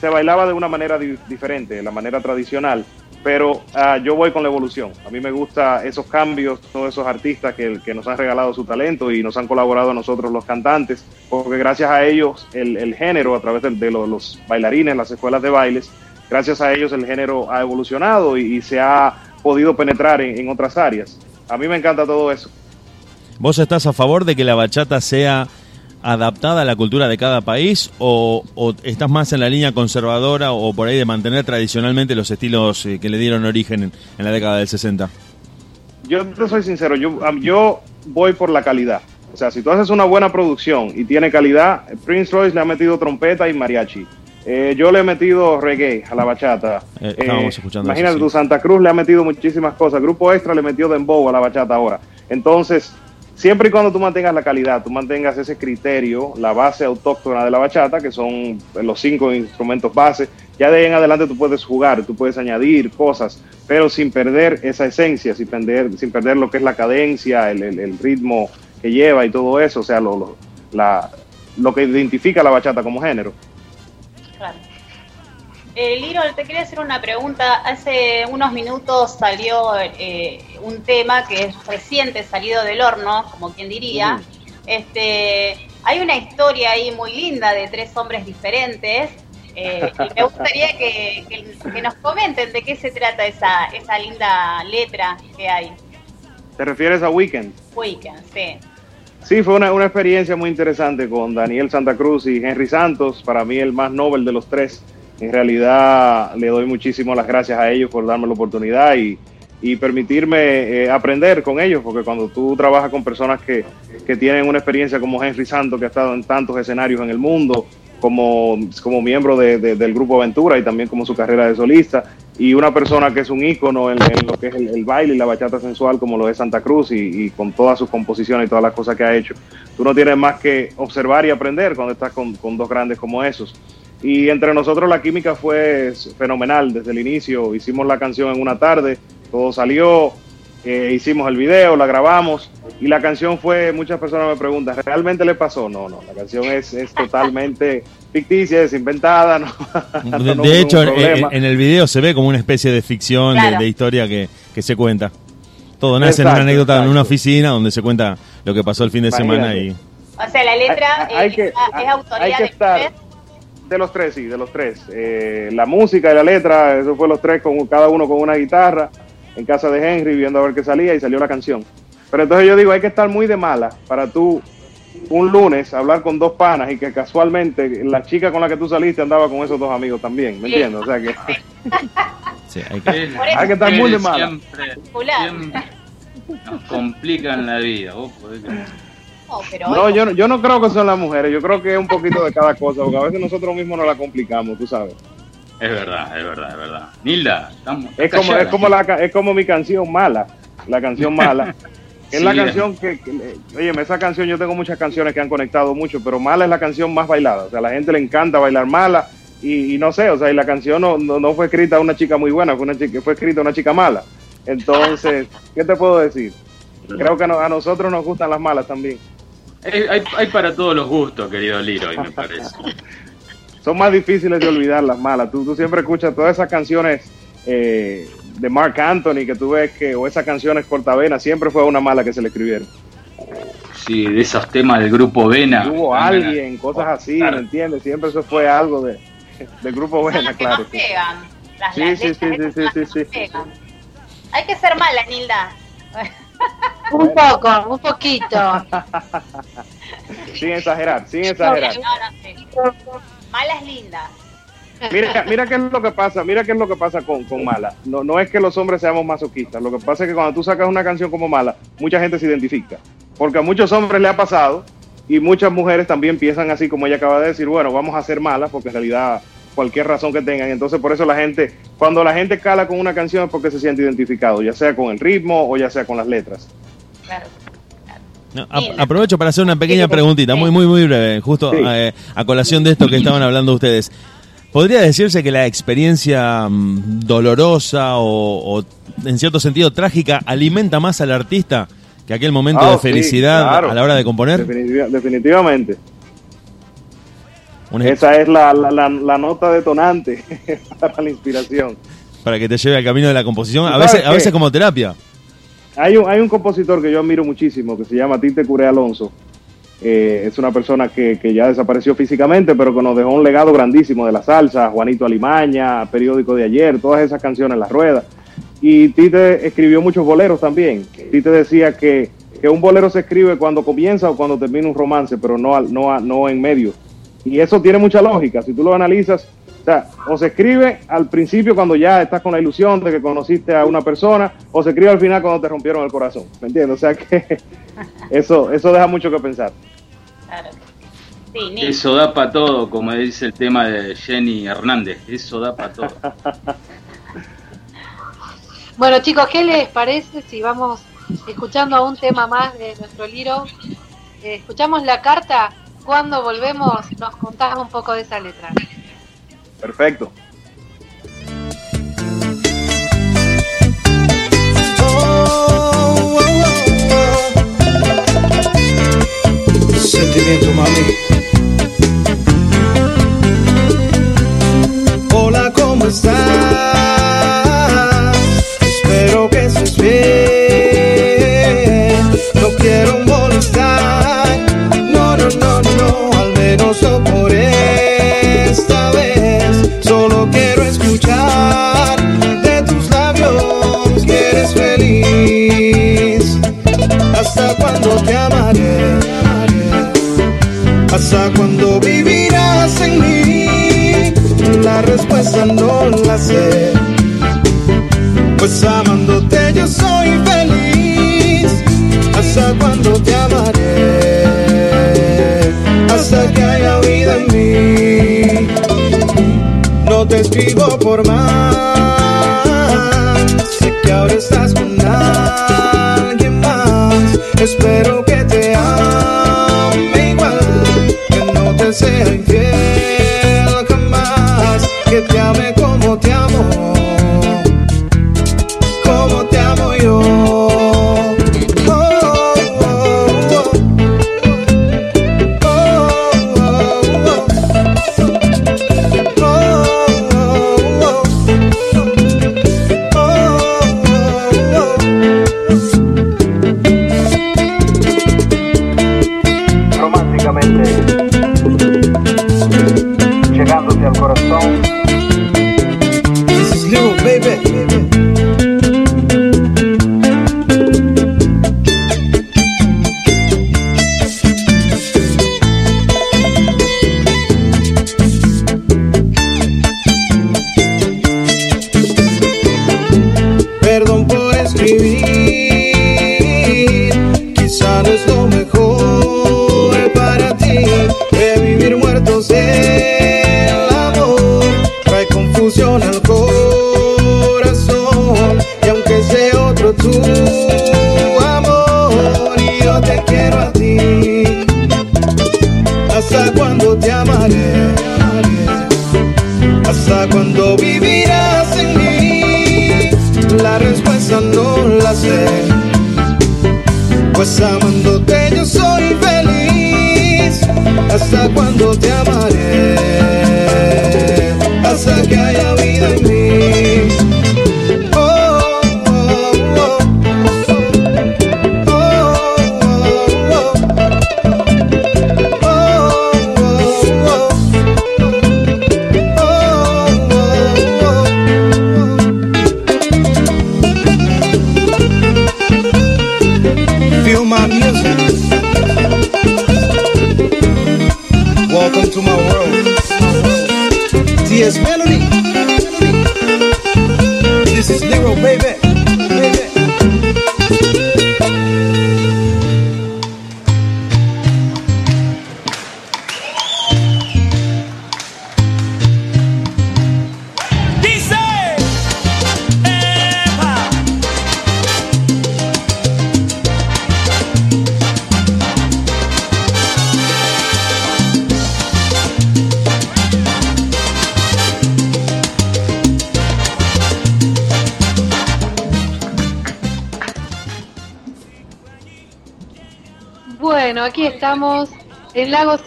se bailaba de una manera di- diferente, la manera tradicional. Pero ah, yo voy con la evolución. A mí me gusta esos cambios, todos esos artistas que, que nos han regalado su talento y nos han colaborado a nosotros los cantantes, porque gracias a ellos el, género, a través de, de los, bailarines, las escuelas de bailes, gracias a ellos el género ha evolucionado y, y se ha podido penetrar en, en otras áreas. A mí me encanta todo eso. ¿Vos estás a favor de que la bachata sea adaptada a la cultura de cada país o, o estás más en la línea conservadora o por ahí de mantener tradicionalmente los estilos eh, que le dieron origen en, en la década del 60? Yo te soy sincero, yo, yo voy por la calidad. O sea, si tú haces una buena producción y tiene calidad, Prince Royce le ha metido trompeta y mariachi. Eh, yo le he metido reggae a la bachata. Eh, estábamos escuchando Imagínate eso, sí. tú, Santa Cruz le ha metido muchísimas cosas. Grupo Extra le metió dembow a la bachata ahora. Entonces, siempre y cuando tú mantengas la calidad, tú mantengas ese criterio, la base autóctona de la bachata, que son los cinco instrumentos base, ya de ahí en adelante tú puedes jugar, tú puedes añadir cosas, pero sin perder esa esencia, sin perder, sin perder lo que es la cadencia, el ritmo que lleva y todo eso, o sea, lo, lo- la, lo que identifica a la bachata como género. Claro. Eh, Liro, te quería hacer una pregunta. Hace unos minutos salió eh, un tema que es reciente, salido del horno, como quien diría. Este, hay una historia ahí muy linda de tres hombres diferentes Eh, y me gustaría que, que- que nos comenten de qué se trata esa, esa linda letra que hay. ¿Te refieres a Weekend? Weekend, sí. Sí, fue una, una experiencia muy interesante con Daniel Santa Cruz y Henry Santos, para mí el más noble de los tres. En realidad le doy muchísimas las gracias a ellos por darme la oportunidad y, y permitirme eh, aprender con ellos, porque cuando tú trabajas con personas que, que tienen una experiencia como Henry Santos, que ha estado en tantos escenarios en el mundo, como, como miembro de- de- del grupo Aventura y también como su carrera de solista, y una persona que es un ícono en, lo que es el, el baile y la bachata sensual como lo es Santa Cruz y, y con todas sus composiciones y todas las cosas que ha hecho. Tú no tienes más que observar y aprender cuando estás con, con dos grandes como esos. Y entre nosotros la química fue fenomenal desde el inicio. Hicimos la canción en una tarde, todo salió, eh, hicimos el video, la grabamos y la canción fue, muchas personas me preguntan, ¿realmente le pasó? No, no, la canción es, es totalmente ficticia, es inventada. No, De, no de hubo hecho, en, el video se ve como una especie de ficción, de- Claro. de, historia que, que se cuenta. Todo nace en una anécdota en una oficina donde se cuenta lo que pasó el fin de semana y O sea, la letra Hay- hay eh, que- es, es hay- autoría hay que de estar- ustedes. De los tres, sí, de los tres. Eh, la música y la letra, eso fue los tres, con cada uno con una guitarra, en casa de Henry, viendo a ver qué salía y salió la canción. Pero entonces yo digo, hay que estar muy de mala para tú un lunes hablar con dos panas y que casualmente la chica con la que tú saliste andaba con esos dos amigos también, ¿me entiendes? O sea que sí, hay que- hay estar muy de mala. Siempre nos complican la vida. vos podés creer. No, pero No, yo, no- yo no creo que son las mujeres, yo creo que es un poquito de cada cosa, porque a veces nosotros mismos nos la complicamos, tú sabes. Es verdad, es verdad, es verdad. Nilda, estamos. Es como, callada. es como la, es como mi canción mala, la canción mala. Es Sí, la canción que, que- oye, esa canción yo tengo muchas canciones que han conectado mucho, pero mala es la canción más bailada. O sea, a la gente le encanta bailar mala y, y no sé, o sea, y la canción no, no, no fue escrita a una chica muy buena, fue, una chica, fue escrita a una chica mala. Entonces, ¿qué te puedo decir? Creo que no- a nosotros nos gustan las malas también. Hay, hay- para todos los gustos, querido Leroy, me parece. Son más difíciles de olvidar las malas. Tú, tú siempre escuchas todas esas canciones eh, de Mark Anthony que tú ves que, o esas canciones cortavenas, siempre fue una mala que se le escribieron. Sí, de esos temas del grupo Vena. hubo alguien, cosas así, Claro. ¿me entiendes? Siempre eso fue algo de, del grupo las que claro. Las, Sí, las sí, sí, sí, sí, sí. Hay que ser mala, Nilda. Un poco, un poquito. Sin exagerar, sin exagerar. No, no, sí. Malas lindas. Mira, mira qué es lo que pasa, mira qué es lo que pasa con, con Mala. No, no es que los hombres seamos masoquistas, lo que pasa es que cuando tú sacas una canción como Mala, mucha gente se identifica. Porque a muchos hombres le ha pasado y muchas mujeres también piensan así como ella acaba de decir, bueno, vamos a hacer malas porque en realidad cualquier razón que tengan. Entonces por eso la gente, cuando la gente cala con una canción es porque se siente identificado, ya sea con el ritmo o ya sea con las letras. Claro. No, a- aprovecho para hacer una pequeña preguntita, muy, muy, muy breve, justo Sí. eh, a colación de esto que estaban hablando ustedes. ¿Podría decirse que la experiencia mm, dolorosa o, o, en cierto sentido trágica alimenta más al artista que aquel momento Ah, de sí, felicidad claro. a la hora de componer? Definitiva- definitivamente. Esa es la, la, la- la nota detonante para la inspiración. para que te lleve al camino de la composición, a ¿Sabes veces, a veces como terapia. Hay un, hay un compositor que yo admiro muchísimo que se llama Tite Curé Alonso. Eh, es una persona que, que ya desapareció físicamente, pero que nos dejó un legado grandísimo de la salsa, Juanito Alimaña, Periódico de Ayer, todas esas canciones, Las Ruedas. Y Tite escribió muchos boleros también. Tite decía que, que un bolero se escribe cuando comienza o cuando termina un romance, pero no, al- no, a- no en medio. Y eso tiene mucha lógica. Si tú lo analizas, o sea, o se escribe al principio cuando ya estás con la ilusión de que conociste a una persona, o se escribe al final cuando te rompieron el corazón. ¿Me entiendes? O sea que eso, eso deja mucho que pensar. Claro. Sí, Nil. Eso da para todo, como dice el tema de Jenny Hernández. Eso da para todo. Bueno, chicos, ¿qué les parece si vamos escuchando a un tema más de nuestro Liro? Eh, escuchamos la carta. Cuando volvemos, nos contás un poco de esa letra. Perfecto. Sentimiento, mami. Hola, ¿cómo estás?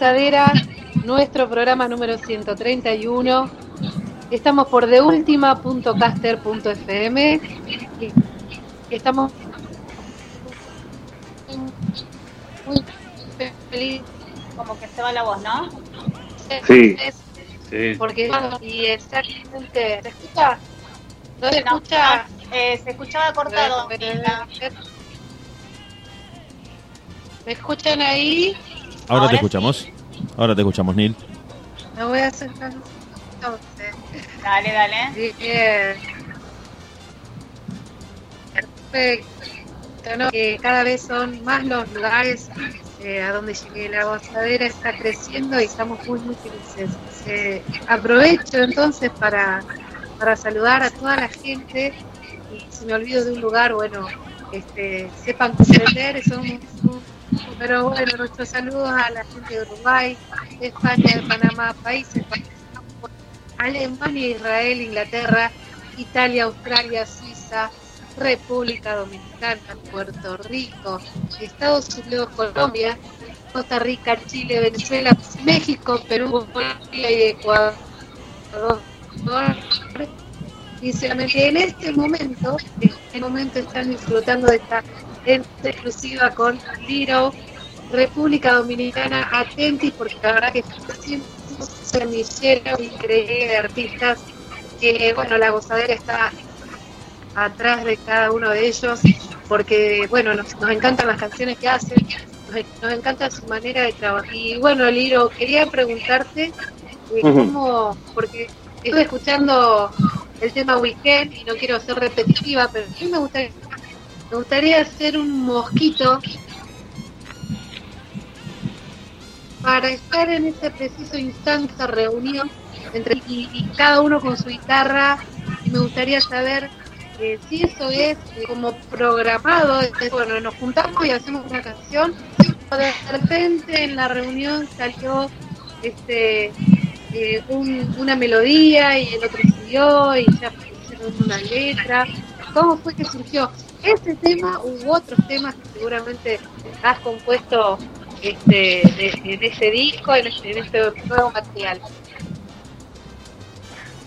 Gozadera, nuestro programa número 131. Estamos por deultima.caster.fm. Estamos muy felices Como que se va la voz, ¿no? Sí. Sí. porque y exactamente ¿se escucha? ¿No se No, escucha? no, eh, se escuchaba cortado. ¿Me escuchan ahí? Ahora, Ahora te escuchamos. Ahora te escuchamos, Neil. Me voy a acercar entonces. Dale, dale. Bien. Perfecto. ¿no? Que cada vez son más los lugares eh, a donde llegue la gozadera está creciendo y estamos muy muy felices. Eh, aprovecho entonces para, para saludar a toda la gente y si me olvido de un lugar, bueno, este, sepan comprender, son pero bueno, nuestros saludos a la gente de Uruguay, España, de Panamá, países, Alemania, Israel, Inglaterra, Italia, Australia, Suiza, República Dominicana, Puerto Rico, Estados Unidos, Colombia, Costa Rica, Chile, Venezuela, México, Perú, Bolivia y Ecuador. Y solamente en este momento, en este momento están disfrutando de esta exclusiva con Liro, República Dominicana, atentis porque la verdad que está haciendo un semillero increíble de artistas que, bueno, la gozadera está atrás de cada uno de ellos, porque, bueno, nos, nos encantan las canciones que hacen, nos, nos encanta su manera de trabajar. Y bueno, Liro, quería preguntarte eh, cómo, porque estuve escuchando el tema Weekend y no quiero ser repetitiva, pero a mí me gustaría, me gustaría hacer un mosquito para estar en ese preciso instante, reunión entre y, cada uno con su guitarra. Y me gustaría saber eh, si eso es como programado. bueno, nos juntamos y hacemos una canción. De repente en la reunión salió este eh, un- una melodía y el otro siguió y ya pusieron una letra. ¿Cómo fue que surgió ese tema u otros temas que seguramente has compuesto este, de, ese disco, en este, en este nuevo material?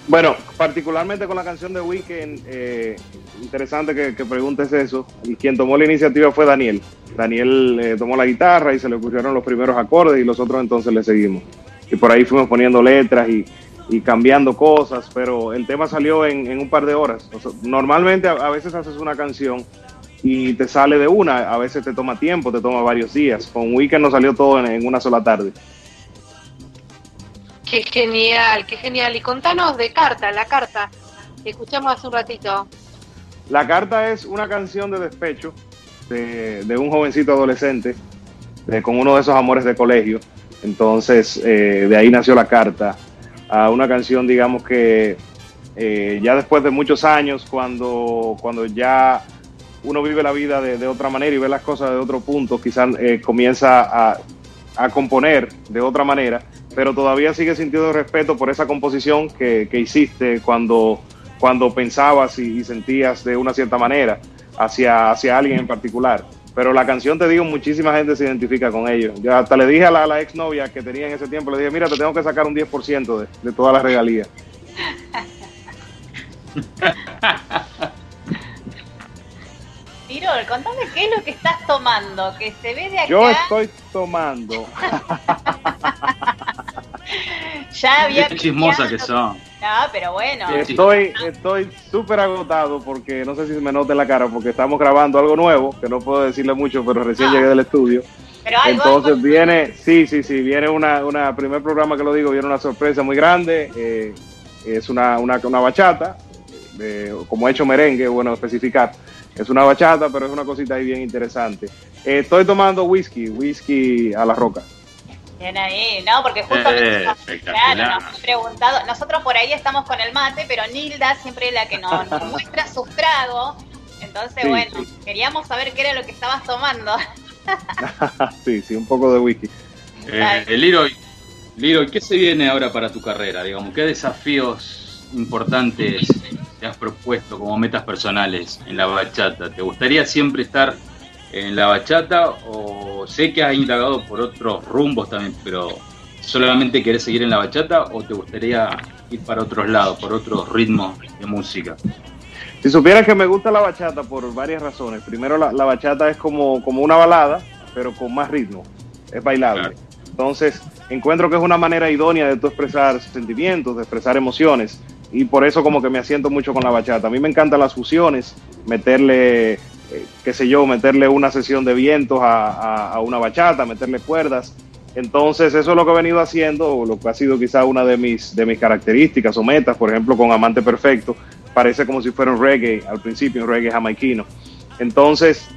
Bueno, particularmente con la canción de Weekend, eh, interesante que, que preguntes eso. Y quien tomó la iniciativa fue Daniel. Daniel eh, tomó la guitarra y se le ocurrieron los primeros acordes y los otros entonces le seguimos. Y por ahí fuimos poniendo letras y, y cambiando cosas, pero el tema salió en, en un par de horas. Normalmente a veces haces una canción y te sale de una, a veces te toma tiempo, te toma varios días. Con Weekend nos salió todo en- en una sola tarde. Qué genial, qué genial. Y contanos de Carta, la carta que escuchamos hace un ratito. La carta es una canción de despecho de, de un jovencito adolescente de- con uno de esos amores de colegio. Entonces, eh, de ahí nació la carta. A una canción, digamos que eh, ya después de muchos años, cuando, cuando ya uno vive la vida de, de otra manera y ve las cosas de otro punto, quizás eh, comienza a, a componer de otra manera, pero todavía sigue sintiendo respeto por esa composición que, que hiciste cuando, cuando pensabas y, sentías de una cierta manera hacia, hacia alguien en particular. Pero la canción, te digo, muchísima gente se identifica con ello. Yo hasta le dije a la, la exnovia que tenía en ese tiempo, le dije, mira, te tengo que sacar un 10% de, de todas las regalías. Tirol, contame qué es lo que estás tomando, que se ve de acá. Yo estoy tomando Ya había Qué chismosa que son. No, pero bueno. Estoy estoy súper agotado porque no sé si se me nota en la cara porque estamos grabando algo nuevo, que no puedo decirle mucho, pero recién Ah. llegué del estudio. Pero algo, Entonces algo- viene, sí, sí, sí, viene una, una primer programa que lo digo, viene una sorpresa muy grande, eh, es una, una, una bachata, eh, como he hecho merengue, bueno, especificar, es una bachata, pero es una cosita ahí bien interesante. Eh, estoy tomando whisky, whisky a la roca. Bien ahí, no, porque justamente Eh, claro, nos han preguntado, nosotros por ahí estamos con el mate, pero Nilda siempre es la que nos, nos muestra sus tragos. Entonces, Sí, bueno, sí. queríamos saber qué era lo que estabas tomando. sí, sí, un poco de whisky. Eh, Leroy, Leroy, ¿qué se viene ahora para tu carrera? Digamos, ¿qué desafíos importantes te has propuesto como metas personales en la bachata? ¿Te gustaría siempre estar en la bachata o sé que has indagado por otros rumbos también, pero solamente querés seguir en la bachata o te gustaría ir para otros lados, por otros ritmos de música? Si supieras que me gusta la bachata por varias razones. Primero, la, la bachata es como, como una balada, pero con más ritmo. Es bailable. Claro. Entonces, encuentro que es una manera idónea de tú expresar sentimientos, de expresar emociones. Y por eso como que me asiento mucho con la bachata. A mí me encantan las fusiones, meterle, eh, qué sé yo, meterle una sesión de vientos a, a- una bachata, meterle cuerdas. Entonces, eso es lo que he venido haciendo, lo que ha sido quizá una de mis, de mis características o metas, por ejemplo, con Amante Perfecto, parece como si fuera un reggae, al principio un reggae jamaiquino. Entonces,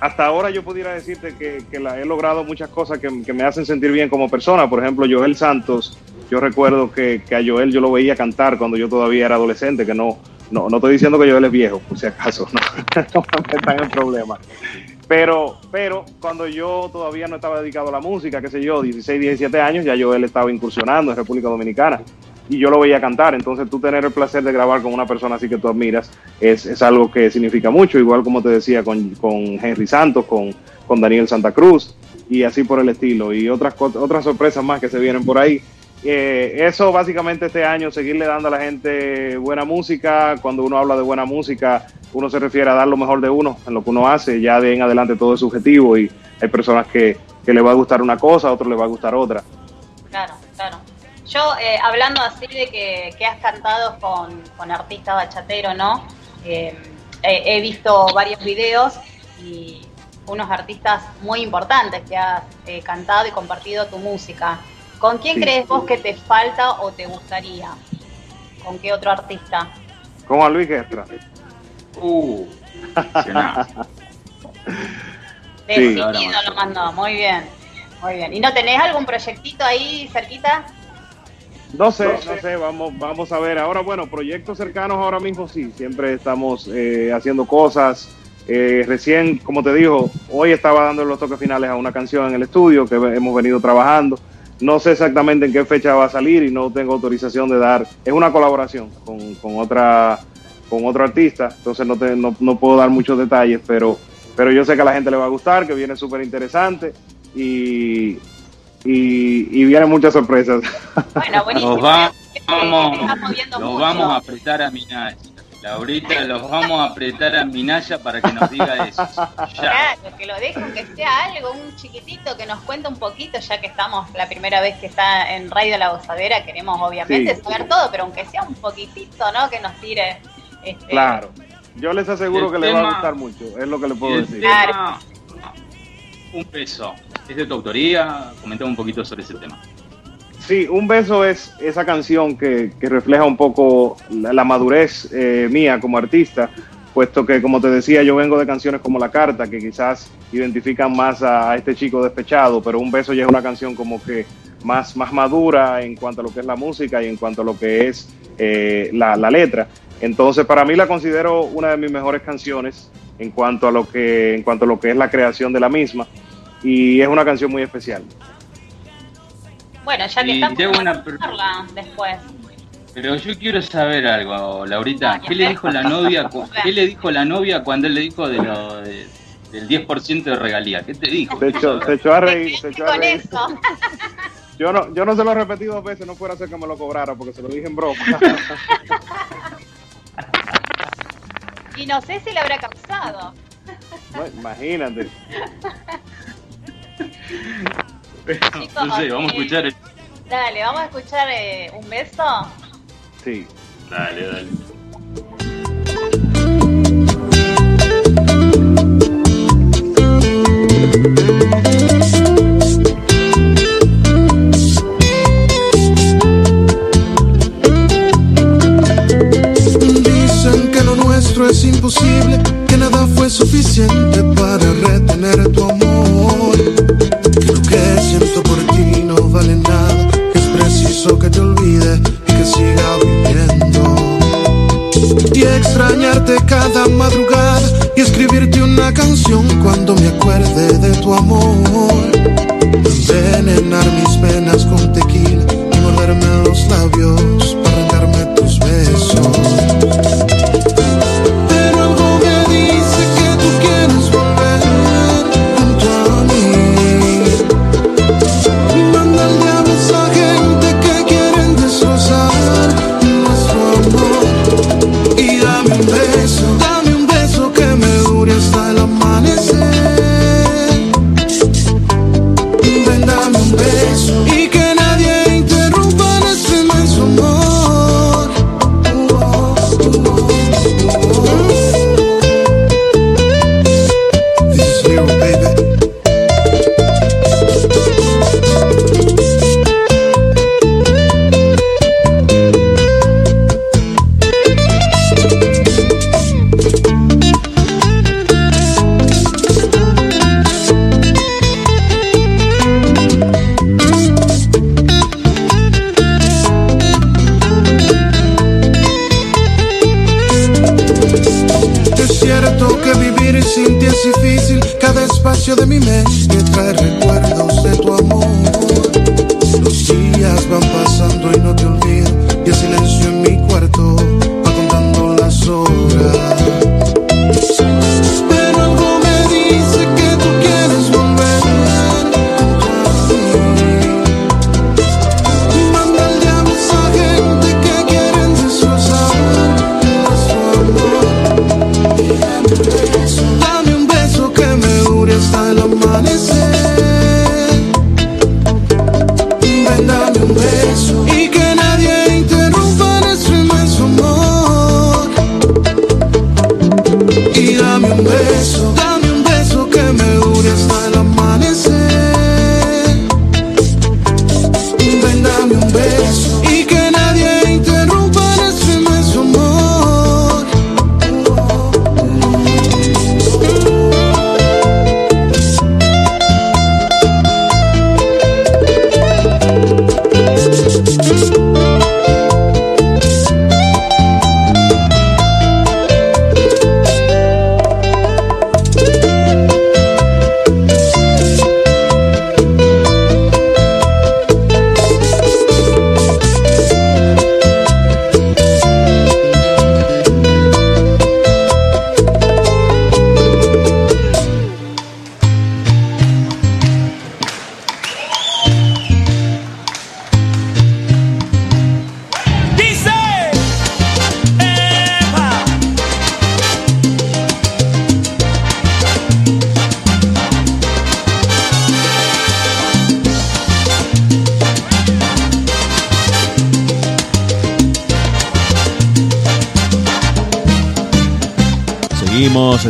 hasta ahora yo pudiera decirte que, que la- he logrado muchas cosas que, que me hacen sentir bien como persona. Por ejemplo, Joel Santos, yo recuerdo que, que a Joel yo lo veía cantar cuando yo todavía era adolescente, que no, no, no estoy diciendo que Joel es viejo, por si acaso, no, no me metan en problemas. Pero, pero cuando yo todavía no estaba dedicado a la música, qué sé yo, 16, 17 años, ya Joel estaba incursionando en República Dominicana y yo lo veía cantar. Entonces, tú tener el placer de grabar con una persona así que tú admiras es, es algo que significa mucho. Igual como te decía, con, con Henry Santos, con, con Daniel Santa Cruz y así por el estilo. Y otras, otras sorpresas más que se vienen por ahí. Eh, eso básicamente este año, seguirle dando a la gente buena música. Cuando uno habla de buena música, uno se refiere a dar lo mejor de uno en lo que uno hace. Ya de en adelante todo es subjetivo y hay personas que, que le va a gustar una cosa, a otros le va a gustar otra. Claro, claro. Yo, eh, hablando así de que, que has cantado con, con artistas bachatero, ¿no? eh, he visto varios videos y unos artistas muy importantes que has eh, cantado y compartido tu música. ¿Con quién Sí. crees vos que te falta o te gustaría? ¿Con qué otro artista? Con Juan Luis Guerra. Uh. Sí. Decidido lo mandó, muy bien. Muy bien. ¿Y no tenés algún proyectito ahí cerquita? No sé, no sé, vamos, vamos a ver. Ahora, bueno, proyectos cercanos ahora mismo sí, siempre estamos eh, haciendo cosas. Eh, recién, como te digo, hoy estaba dando los toques finales a una canción en el estudio que hemos venido trabajando. No sé exactamente en qué fecha va a salir y no tengo autorización de dar. Es una colaboración con, con otra con otro artista, entonces no, te- no, no puedo dar muchos detalles, pero, pero yo sé que a la gente le va a gustar, que viene súper interesante y, y, y vienen muchas sorpresas. Bueno, buenísimo. Va- Te vamos, a apretar a Minaya. Laurita, los vamos a apretar a Minaya para que nos diga eso. Ya. Claro, que lo dejen que sea algo, un chiquitito que nos cuente un poquito, ya que estamos la primera vez que está en Radio La Gozadera, queremos obviamente Sí. saber todo, pero aunque sea un poquitito, ¿no? Que nos tire. Este, Claro. Yo les aseguro El que les va a gustar mucho, es lo que les Y puedo el decir. tema, un beso. ¿Es de tu autoría? Comentame un poquito sobre ese tema. Sí, Un Beso es esa canción que, que refleja un poco la, madurez eh, mía como artista, puesto que, como te decía, yo vengo de canciones como La Carta, que quizás identifican más a, a este chico despechado, pero Un Beso ya es una canción como que más, más madura en cuanto a lo que es la música y en cuanto a lo que es eh, la, la letra. Entonces, para mí la considero una de mis mejores canciones en cuanto a lo que, en cuanto a lo que es la creación de la misma, y es una canción muy especial. Bueno, ya que Y estamos, te hago vamos a una después. Pero yo quiero saber algo, Laurita. ¿Qué le dijo la novia? cu- ¿Qué le dijo la novia cuando él le dijo de lo de- del 10% de regalía? ¿Qué te dijo? Se echó, se echó a reír, se echó a Con reír. eso. Yo no, yo no se lo he repetido dos veces, no fuera a ser que me lo cobrara porque se lo dije en broma. Y no sé si le habrá causado. No, imagínate. No sé, vamos a escuchar. el- Dale, vamos a escuchar eh, un beso. Sí. Dale, dale. Dicen que lo nuestro es imposible, que nada fue suficiente para retener tu amor. Preciso que te olvide y que siga viviendo. Y extrañarte cada madrugada y escribirte una canción cuando me acuerde de tu amor. Envenenar mis penas con tequila y morderme los labios para arrancarme tus besos.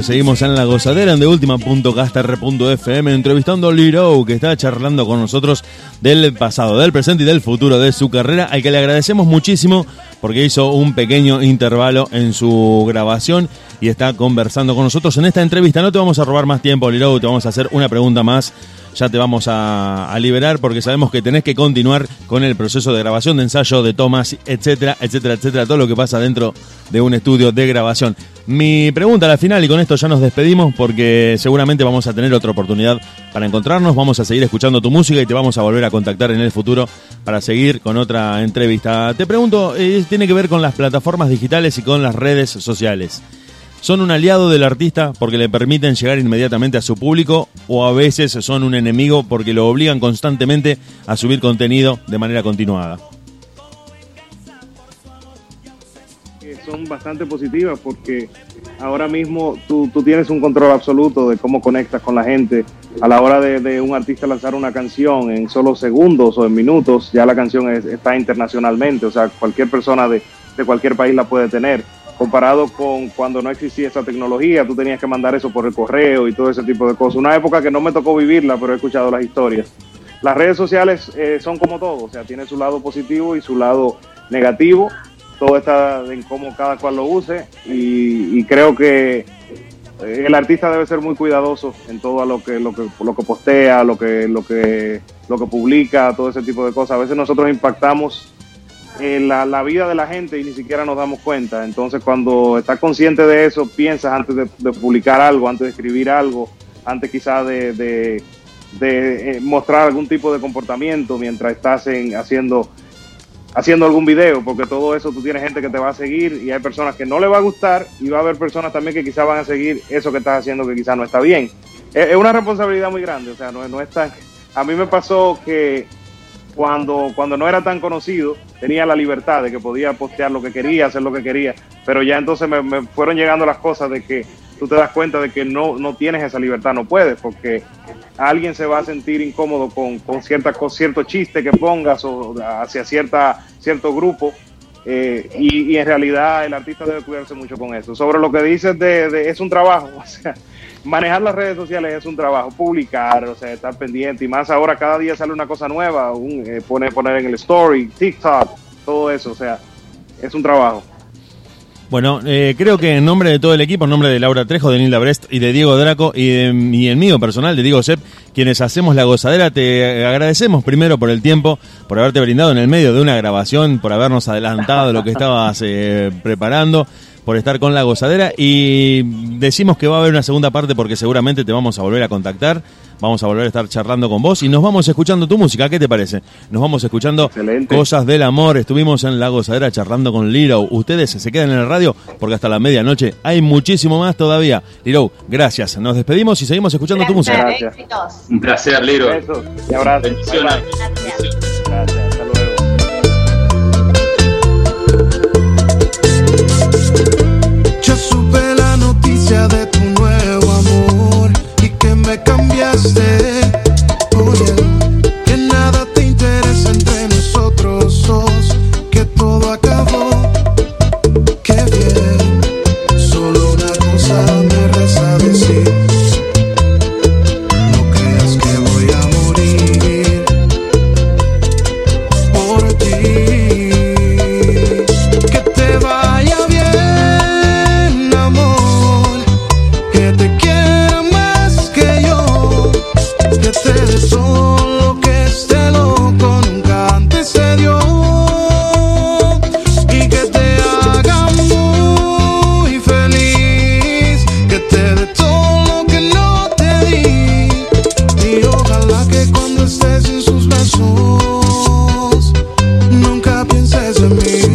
Seguimos, en la gozadera en deultima.caster.fm entrevistando a Liro que está charlando con nosotros del pasado, del presente y del futuro de su carrera, al que le agradecemos muchísimo porque hizo un pequeño intervalo en su grabación y está conversando con nosotros en esta entrevista. No te vamos a robar más tiempo, Liro, te vamos a hacer una pregunta más ya te vamos a, a, liberar porque sabemos que tenés que continuar con el proceso de grabación, de ensayo, de tomas, etcétera, etcétera, etcétera, todo lo que pasa dentro de un estudio de grabación. Mi pregunta a la final, y con esto ya nos despedimos porque seguramente vamos a tener otra oportunidad para encontrarnos, vamos a seguir escuchando tu música y te vamos a volver a contactar en el futuro para seguir con otra entrevista. Te pregunto, eh, tiene que ver con las plataformas digitales y con las redes sociales son un aliado del artista porque le permiten llegar inmediatamente a su público o a veces son un enemigo porque lo obligan constantemente a subir contenido de manera continuada. Son bastante positivas porque ahora mismo tú, tú, tienes un control absoluto de cómo conectas con la gente. A la hora de, un artista lanzar una canción en solo segundos o en minutos, ya la canción es, está internacionalmente, o sea, cualquier persona de, de cualquier país la puede tener comparado con cuando no existía esa tecnología, tú tenías que mandar eso por el correo y todo ese tipo de cosas. Una época que no me tocó vivirla, pero he escuchado las historias. Las redes sociales eh, son como todo, o sea, tiene su lado positivo y su lado negativo. Todo está en cómo cada cual lo use y, y creo que el artista debe ser muy cuidadoso en todo lo que lo que lo que postea, lo que lo que lo que publica, todo ese tipo de cosas. A veces nosotros impactamos eh, la, la, vida de la gente y ni siquiera nos damos cuenta. Entonces, cuando estás consciente de eso, piensas antes de, publicar algo, antes de escribir algo, antes quizás de, de, eh, mostrar algún tipo de comportamiento mientras estás en, haciendo, haciendo algún video, porque todo eso tú tienes gente que te va a seguir y hay personas que no le va a gustar y va a haber personas también que quizás van a seguir eso que estás haciendo que quizás no está bien. Es, es una responsabilidad muy grande, o sea, no, no es tan... A mí me pasó que cuando, cuando no era tan conocido, tenía la libertad de que podía postear lo que quería, hacer lo que quería, pero ya entonces me, fueron llegando las cosas de que tú te das cuenta de que no, no tienes esa libertad, no puedes, porque alguien se va a sentir incómodo con, con, cierta, con cierto chiste que pongas o hacia cierta, cierto grupo. Eh, y, y, en realidad el artista debe cuidarse mucho con eso. Sobre lo que dices de, de es un trabajo, o sea, manejar las redes sociales es un trabajo, publicar, o sea, estar pendiente y más ahora cada día sale una cosa nueva, un, eh, poner, en el story, TikTok, todo eso, o sea, es un trabajo. Bueno, eh, creo que en nombre de todo el equipo, en nombre de Laura Trejo, de Nilda Brest y de Diego Draco y, de, y en mío personal, de Diego Sepp, quienes hacemos la gozadera, te agradecemos primero por el tiempo, por haberte brindado en el medio de una grabación, por habernos adelantado lo que estabas eh, preparando por estar con la gozadera y decimos que va a haber una segunda parte porque seguramente te vamos a volver a contactar, vamos a volver a estar charlando con vos y nos vamos escuchando tu música, ¿qué te parece? Nos vamos escuchando Excelente. cosas del amor, estuvimos en la gozadera charlando con Liro, ustedes se quedan en el radio porque hasta la medianoche hay muchísimo más todavía. Liro, gracias, nos despedimos y seguimos escuchando gracias, tu música. Gracias. Un placer, Liro. Bendiciones. Gracias. Gracias. De tu nuevo amor y que me cambiaste. resume.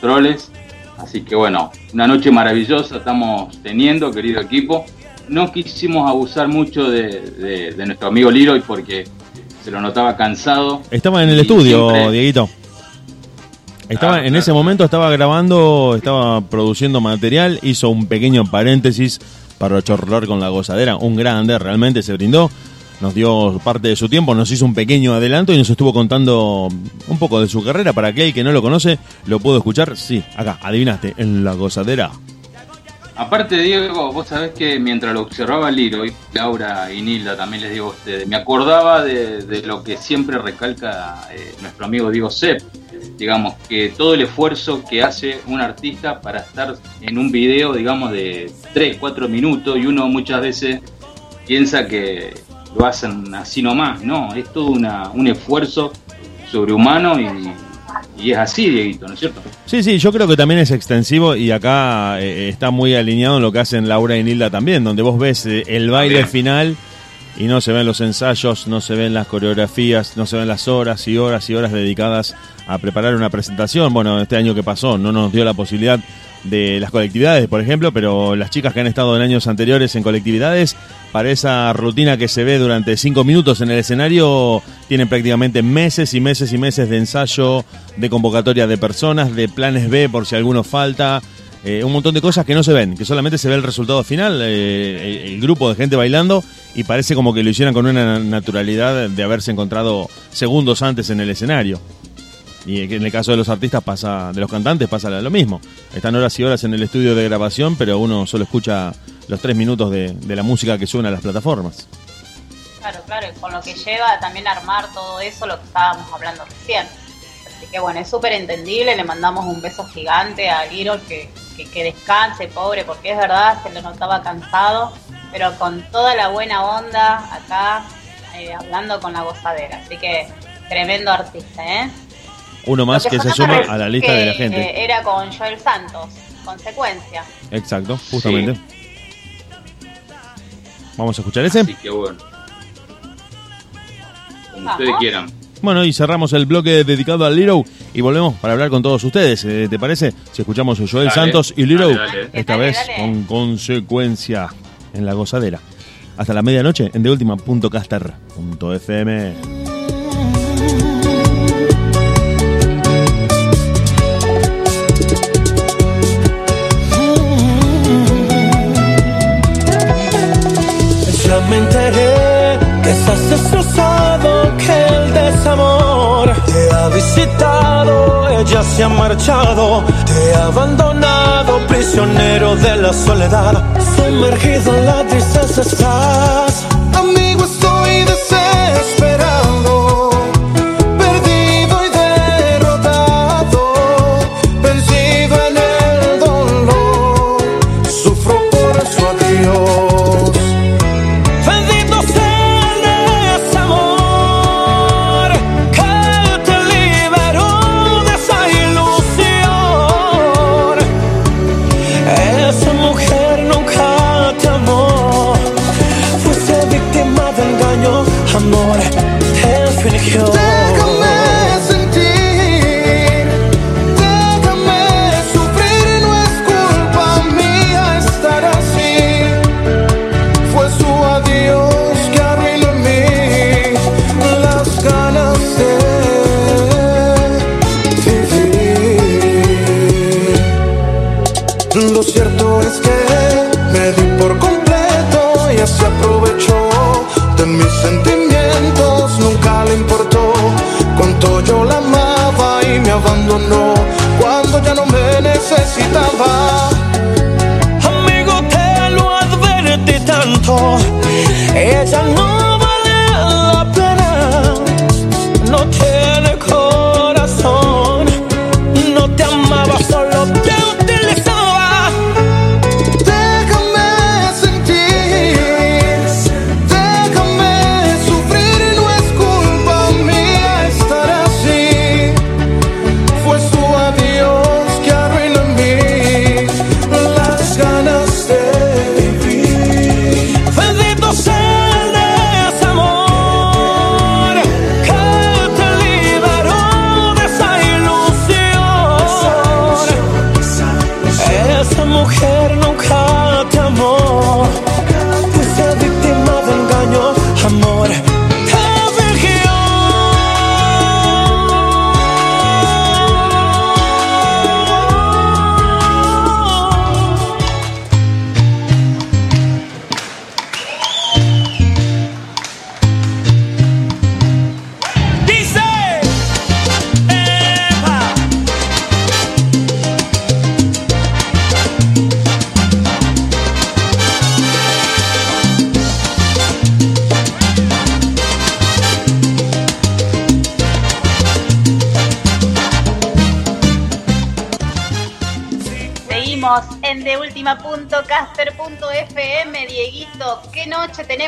controles. Así que bueno, una noche maravillosa estamos teniendo, querido equipo. No quisimos abusar mucho de, nuestro amigo Leroy porque se lo notaba cansado. Estaba en el estudio. Dieguito. Estaba, ah, en ese momento estaba grabando, estaba produciendo material, hizo un pequeño paréntesis para chorlar con la gozadera. Un grande, realmente se brindó nos dio parte de su tiempo, nos hizo un pequeño adelanto y nos estuvo contando un poco de su carrera. Para aquel que no lo conoce, lo pudo escuchar, sí, acá, adivinaste, en la gozadera. Aparte, Diego, vos sabés que mientras lo observaba Leroy, Laura y Nilda también les digo a ustedes, me acordaba de, lo que siempre recalca eh, nuestro amigo Diego Sepp, digamos, que todo el esfuerzo que hace un artista para estar en un video, digamos, de 3, 4 minutos y uno muchas veces piensa que lo hacen así nomás, no, es todo una, un esfuerzo sobrehumano y, y es así, Dieguito, ¿no es cierto? Sí, sí, yo creo que también es extensivo y acá eh, está muy alineado en lo que hacen Laura y Nilda también, donde vos ves eh, el baile final y no se ven los ensayos, no se ven las coreografías, no se ven las horas y horas y horas dedicadas a preparar una presentación. Bueno, este año que pasó no nos dio la posibilidad de las colectividades, por ejemplo, pero las chicas que han estado en años anteriores en colectividades, para esa rutina que se ve durante cinco minutos en el escenario, tienen prácticamente meses y meses y meses de ensayo, de convocatoria de personas, de planes B por si alguno falta, eh, un montón de cosas que no se ven, que solamente se ve el resultado final, eh, el, el grupo de gente bailando y parece como que lo hicieran con una naturalidad de haberse encontrado segundos antes en el escenario. Y en el caso de los artistas pasa, de los cantantes pasa lo mismo. Están horas y horas en el estudio de grabación, pero uno solo escucha los tres minutos de, la música que suena a las plataformas. Claro, claro, y con lo que lleva también armar todo eso, lo que estábamos hablando recién. Así que bueno, es súper entendible, le mandamos un beso gigante a Little, que, que, que descanse, pobre, porque es verdad, se lo notaba cansado, pero con toda la buena onda acá, eh, hablando con la gozadera. Así que tremendo artista, ¿eh? Uno más que se suma a la lista que, de la gente. eh, era con Joel Santos, consecuencia. Exacto, justamente. Vamos a escuchar ese. Así que bueno. Como ustedes quieran. Bueno, y cerramos el bloque dedicado al Liro y volvemos para hablar con todos ustedes. Eh, ¿Te parece? Si escuchamos a Joel Dale, Santos y Liro, dale, dale. esta Dale, vez dale. con consecuencia en la gozadera. Hasta la medianoche en deultima.caster.fm. Ya me enteré que estás visitado, ella se ha marchado, te ha abandonado, prisionero de la soledad, sumergido en la tristeza estás.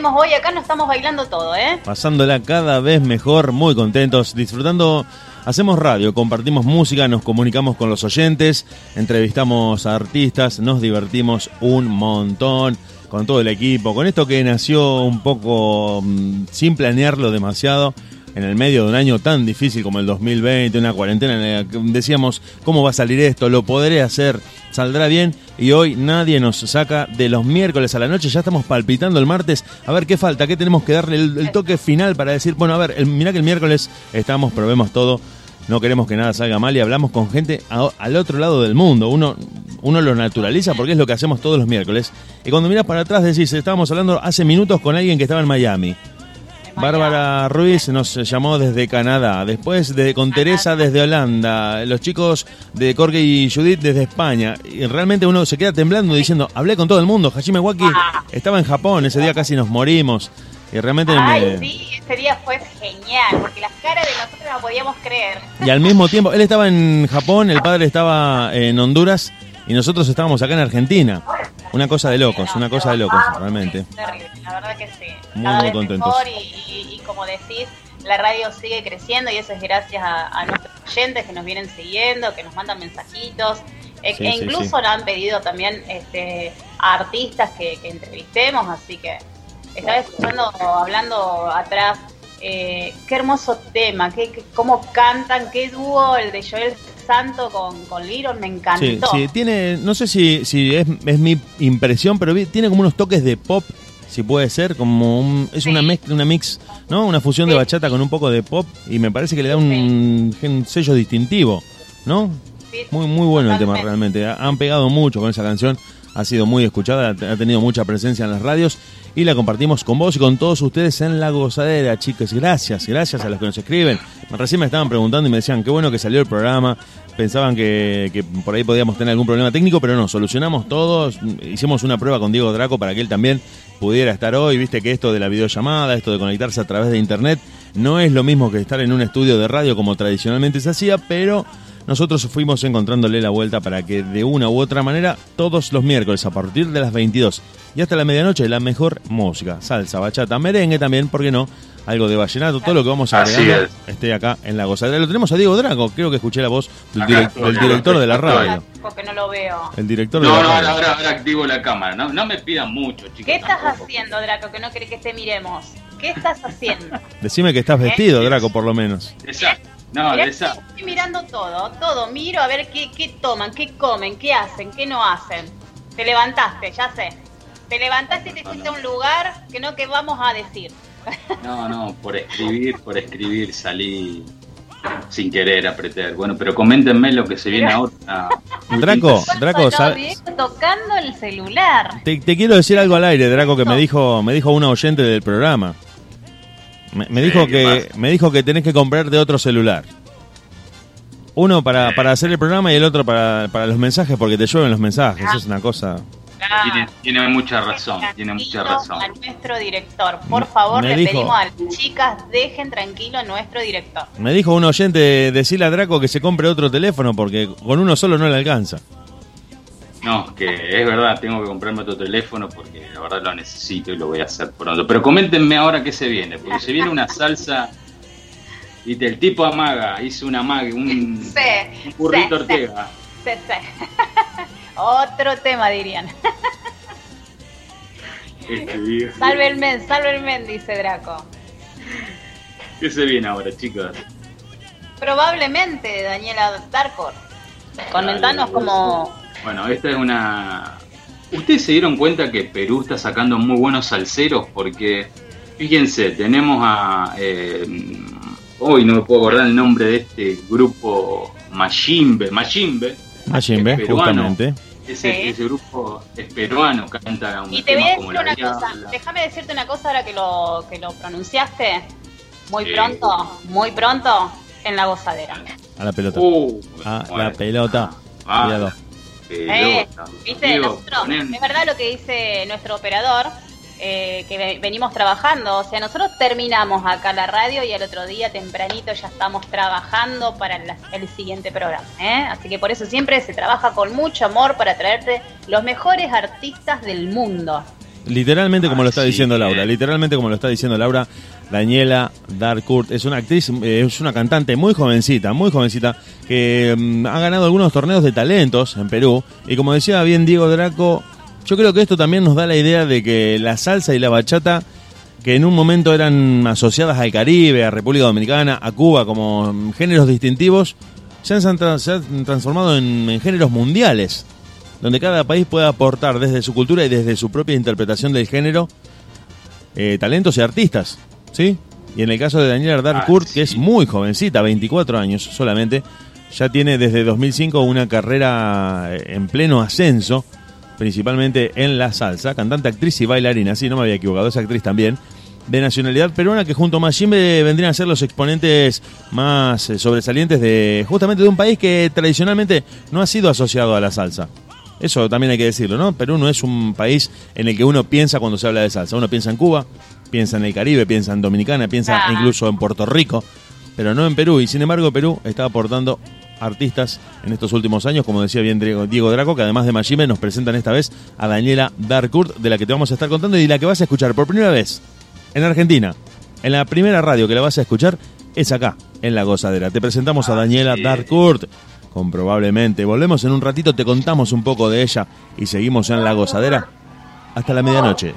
Tenemos hoy? Acá no estamos bailando todo, ¿eh? Pasándola cada vez mejor, muy contentos, disfrutando hacemos radio, compartimos música, nos comunicamos con los oyentes, entrevistamos a artistas, nos divertimos un montón con todo el equipo, con esto que nació un poco mm, sin planearlo demasiado en el medio de un año tan difícil como el 2020, una cuarentena en la que decíamos, ¿cómo va a salir esto? ¿Lo podré hacer? ¿Saldrá bien? Y hoy nadie nos saca de los miércoles a la noche, ya estamos palpitando el martes, a ver qué falta, qué tenemos que darle el, el toque final para decir, bueno, a ver, el, mirá que el miércoles estamos, probemos todo, no queremos que nada salga mal y hablamos con gente a- al otro lado del mundo. Uno, uno lo naturaliza porque es lo que hacemos todos los miércoles. Y cuando miras para atrás decís, estábamos hablando hace minutos con alguien que estaba en Miami. Bárbara Ruiz nos llamó desde Canadá, después de, con Teresa desde Holanda, los chicos de Jorge y Judith desde España. Y realmente uno se queda temblando diciendo, hablé con todo el mundo, Hajime Waki estaba en Japón, ese día casi nos morimos. Y realmente Ay, me- sí, ese día fue genial, porque las caras de nosotros no podíamos creer. Y al mismo tiempo, él estaba en Japón, el padre estaba en Honduras y nosotros estábamos acá en Argentina. Una cosa de locos, una cosa de locos, realmente. Terrible, la verdad que sí. Muy, muy contentos. y, y- y como decís, la radio sigue creciendo y eso es gracias a, a nuestros oyentes que nos vienen siguiendo, que nos mandan mensajitos. E, Sí, e sí, incluso sí. nos han pedido también este, a artistas que, que entrevistemos, así que estaba escuchando, hablando atrás, eh, qué hermoso tema, qué, qué- cómo cantan, qué dúo el de Joel Santo con, con Liron, me encantó. Sí, sí, tiene, no sé si, si es, es mi impresión, pero vi- tiene como unos toques de pop, si puede ser, como un- es una mezcla, una mix, ¿no? Una fusión de bachata con un poco de pop y me parece que le da un, un sello distintivo, ¿no? Muy, muy bueno el tema realmente. Ha- Han pegado mucho con esa canción, ha sido muy escuchada, ha tenido mucha presencia en las radios y la compartimos con vos y con todos ustedes en La Gozadera, chicos. Gracias, gracias a los que nos escriben. Recién me estaban preguntando y me decían, qué bueno que salió el programa. Pensaban que, que por ahí podíamos tener algún problema técnico, pero no, solucionamos todos. Hicimos una prueba con Diego Draco para que él también pudiera estar hoy. Viste que esto de la videollamada, esto de conectarse a través de internet, no es lo mismo que estar en un estudio de radio como tradicionalmente se hacía, pero nosotros fuimos encontrándole la vuelta para que de una u otra manera, todos los miércoles a partir de las 22 y hasta la medianoche, la mejor música, salsa, bachata, merengue también, ¿por qué no? Algo de vallenato, todo lo que vamos Así agregando es. esté acá en la gozadera. Lo tenemos a Diego Drago, creo que escuché la voz del, direc- del director de la radio. Porque no lo veo. El director de No, la no, radio. ahora, ahora activo la cámara. No, no me pidan mucho, chicos. ¿Qué estás tampoco. haciendo, Draco, que no querés que te miremos? ¿Qué estás haciendo? Decime que estás vestido, Draco, por lo menos. Exacto. No, Mirá de esa. Estoy mirando todo, todo. Miro a ver qué, qué toman, qué comen, qué hacen, qué no hacen. Te levantaste, ya sé. Te levantaste y te fuiste a un lugar que no que vamos a decir. No, no, por escribir, por escribir salí sin querer apretar. Bueno, pero coméntenme lo que se viene ahora. Draco, Draco, ¿sabes? Tocando el celular. Te, te quiero decir algo al aire, Draco, que me dijo, me dijo una oyente del programa. Me, me dijo que, me dijo que tenés que comprarte otro celular. Uno para, para hacer el programa y el otro para, para los mensajes, porque te llueven los mensajes. Es una cosa. Tiene, tiene mucha razón, tiene mucha razón. A nuestro director, por favor, me le dijo- pedimos a las chicas, dejen tranquilo a nuestro director. Me dijo un oyente, decirle a Draco que se compre otro teléfono, porque con uno solo no le alcanza. No, que es verdad, tengo que comprarme otro teléfono porque la verdad lo necesito y lo voy a hacer pronto. Pero coméntenme ahora qué se viene, porque se viene una salsa. Viste, el tipo amaga, hizo una amague, un, Sí, un burrito sí, Ortega. sí, sí. Otro tema, dirían. Este. Salve el men, salve el men, dice Draco. ¿Qué se viene ahora, chicos? Probablemente, Daniela Darkor. Comentanos como... Bueno, esta es una... ¿Ustedes se dieron cuenta que Perú está sacando muy buenos salseros? Porque, fíjense, tenemos a... eh, hoy no me puedo acordar el nombre de este grupo Machimbe. Machimbe. Machimbe, peruano. justamente. Ese, Sí. ese grupo es peruano, canta un Y te voy a decir una cosa, déjame decirte una cosa ahora que lo, que lo pronunciaste. Muy pronto, muy pronto, en la gozadera. A la pelota. Uh, a bueno. la pelota. Ah, Cuidado. Eh. Viste, nosotros, es verdad lo que dice nuestro operador, eh, que ve- venimos trabajando, o sea, nosotros terminamos acá la radio y al otro día tempranito ya estamos trabajando para la- el siguiente programa, ¿eh? así que por eso siempre se trabaja con mucho amor para traerte los mejores artistas del mundo. Literalmente como lo está diciendo Laura, literalmente como lo está diciendo Laura, Daniela Darkurt es una actriz, es una cantante muy jovencita, muy jovencita, que mm, ha ganado algunos torneos de talentos en Perú. Y como decía bien Diego Draco, yo creo que esto también nos da la idea de que la salsa y la bachata, que en un momento eran asociadas al Caribe, a República Dominicana, a Cuba como géneros distintivos, se han, tra- se han transformado en, en géneros mundiales, donde cada país puede aportar desde su cultura y desde su propia interpretación del género eh, talentos y artistas, ¿sí? Y en el caso de Daniela Darkurt, que es muy jovencita, 24 años solamente, ya tiene desde 2005 una carrera eh, en pleno ascenso, principalmente en la salsa, cantante, actriz y bailarina, sí, no me había equivocado, es actriz también, de nacionalidad peruana, que junto a Machimbe vendrían a ser los exponentes más eh, sobresalientes de justamente de un país que tradicionalmente no ha sido asociado a la salsa. Eso también hay que decirlo, ¿no? Perú no es un país en el que uno piensa cuando se habla de salsa. Uno piensa en Cuba, piensa en el Caribe, piensa en Dominicana, piensa Claro. incluso en Puerto Rico, pero no en Perú. Y sin embargo, Perú está aportando artistas en estos últimos años, como decía bien Diego, Diego Draco, que además de Machime nos presentan esta vez a Daniela Darkurt, de la que te vamos a estar contando y la que vas a escuchar por primera vez en Argentina. En la primera radio que la vas a escuchar es acá, en La Gozadera. Te presentamos a Daniela Darkurt, comprobablemente. Volvemos en un ratito, te contamos un poco de ella y seguimos en La Gozadera hasta la medianoche.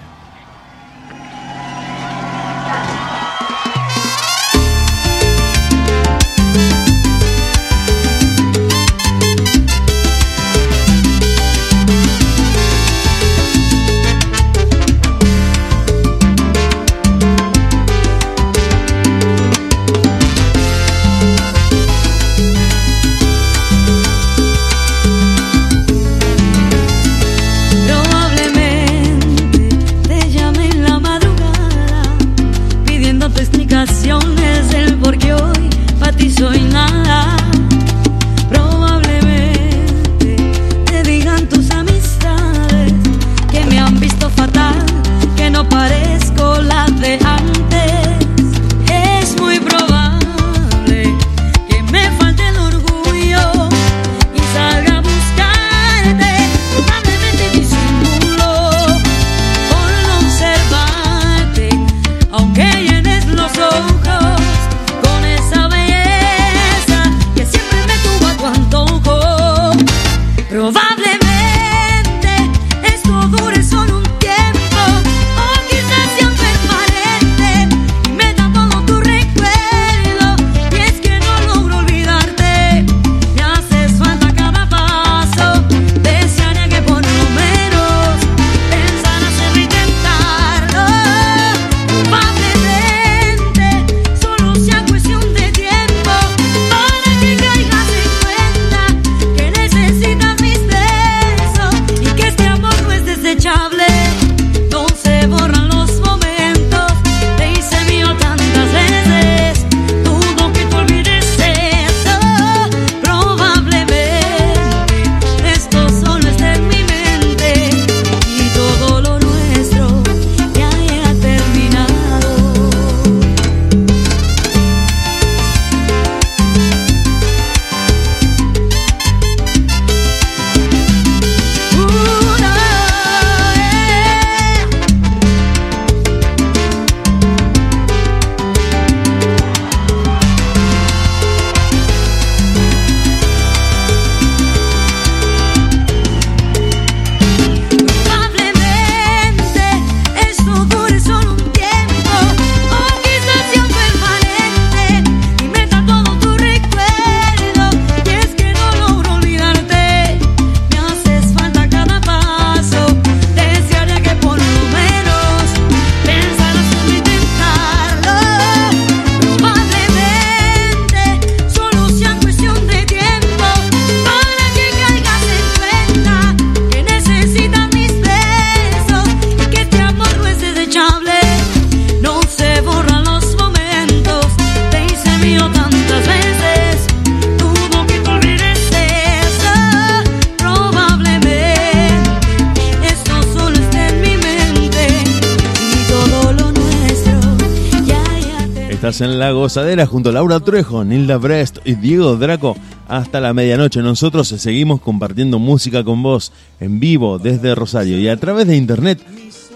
Junto a Laura Trejo, Nilda Brest y Diego Draco hasta la medianoche. Nosotros seguimos compartiendo música con vos en vivo desde Rosario y a través de internet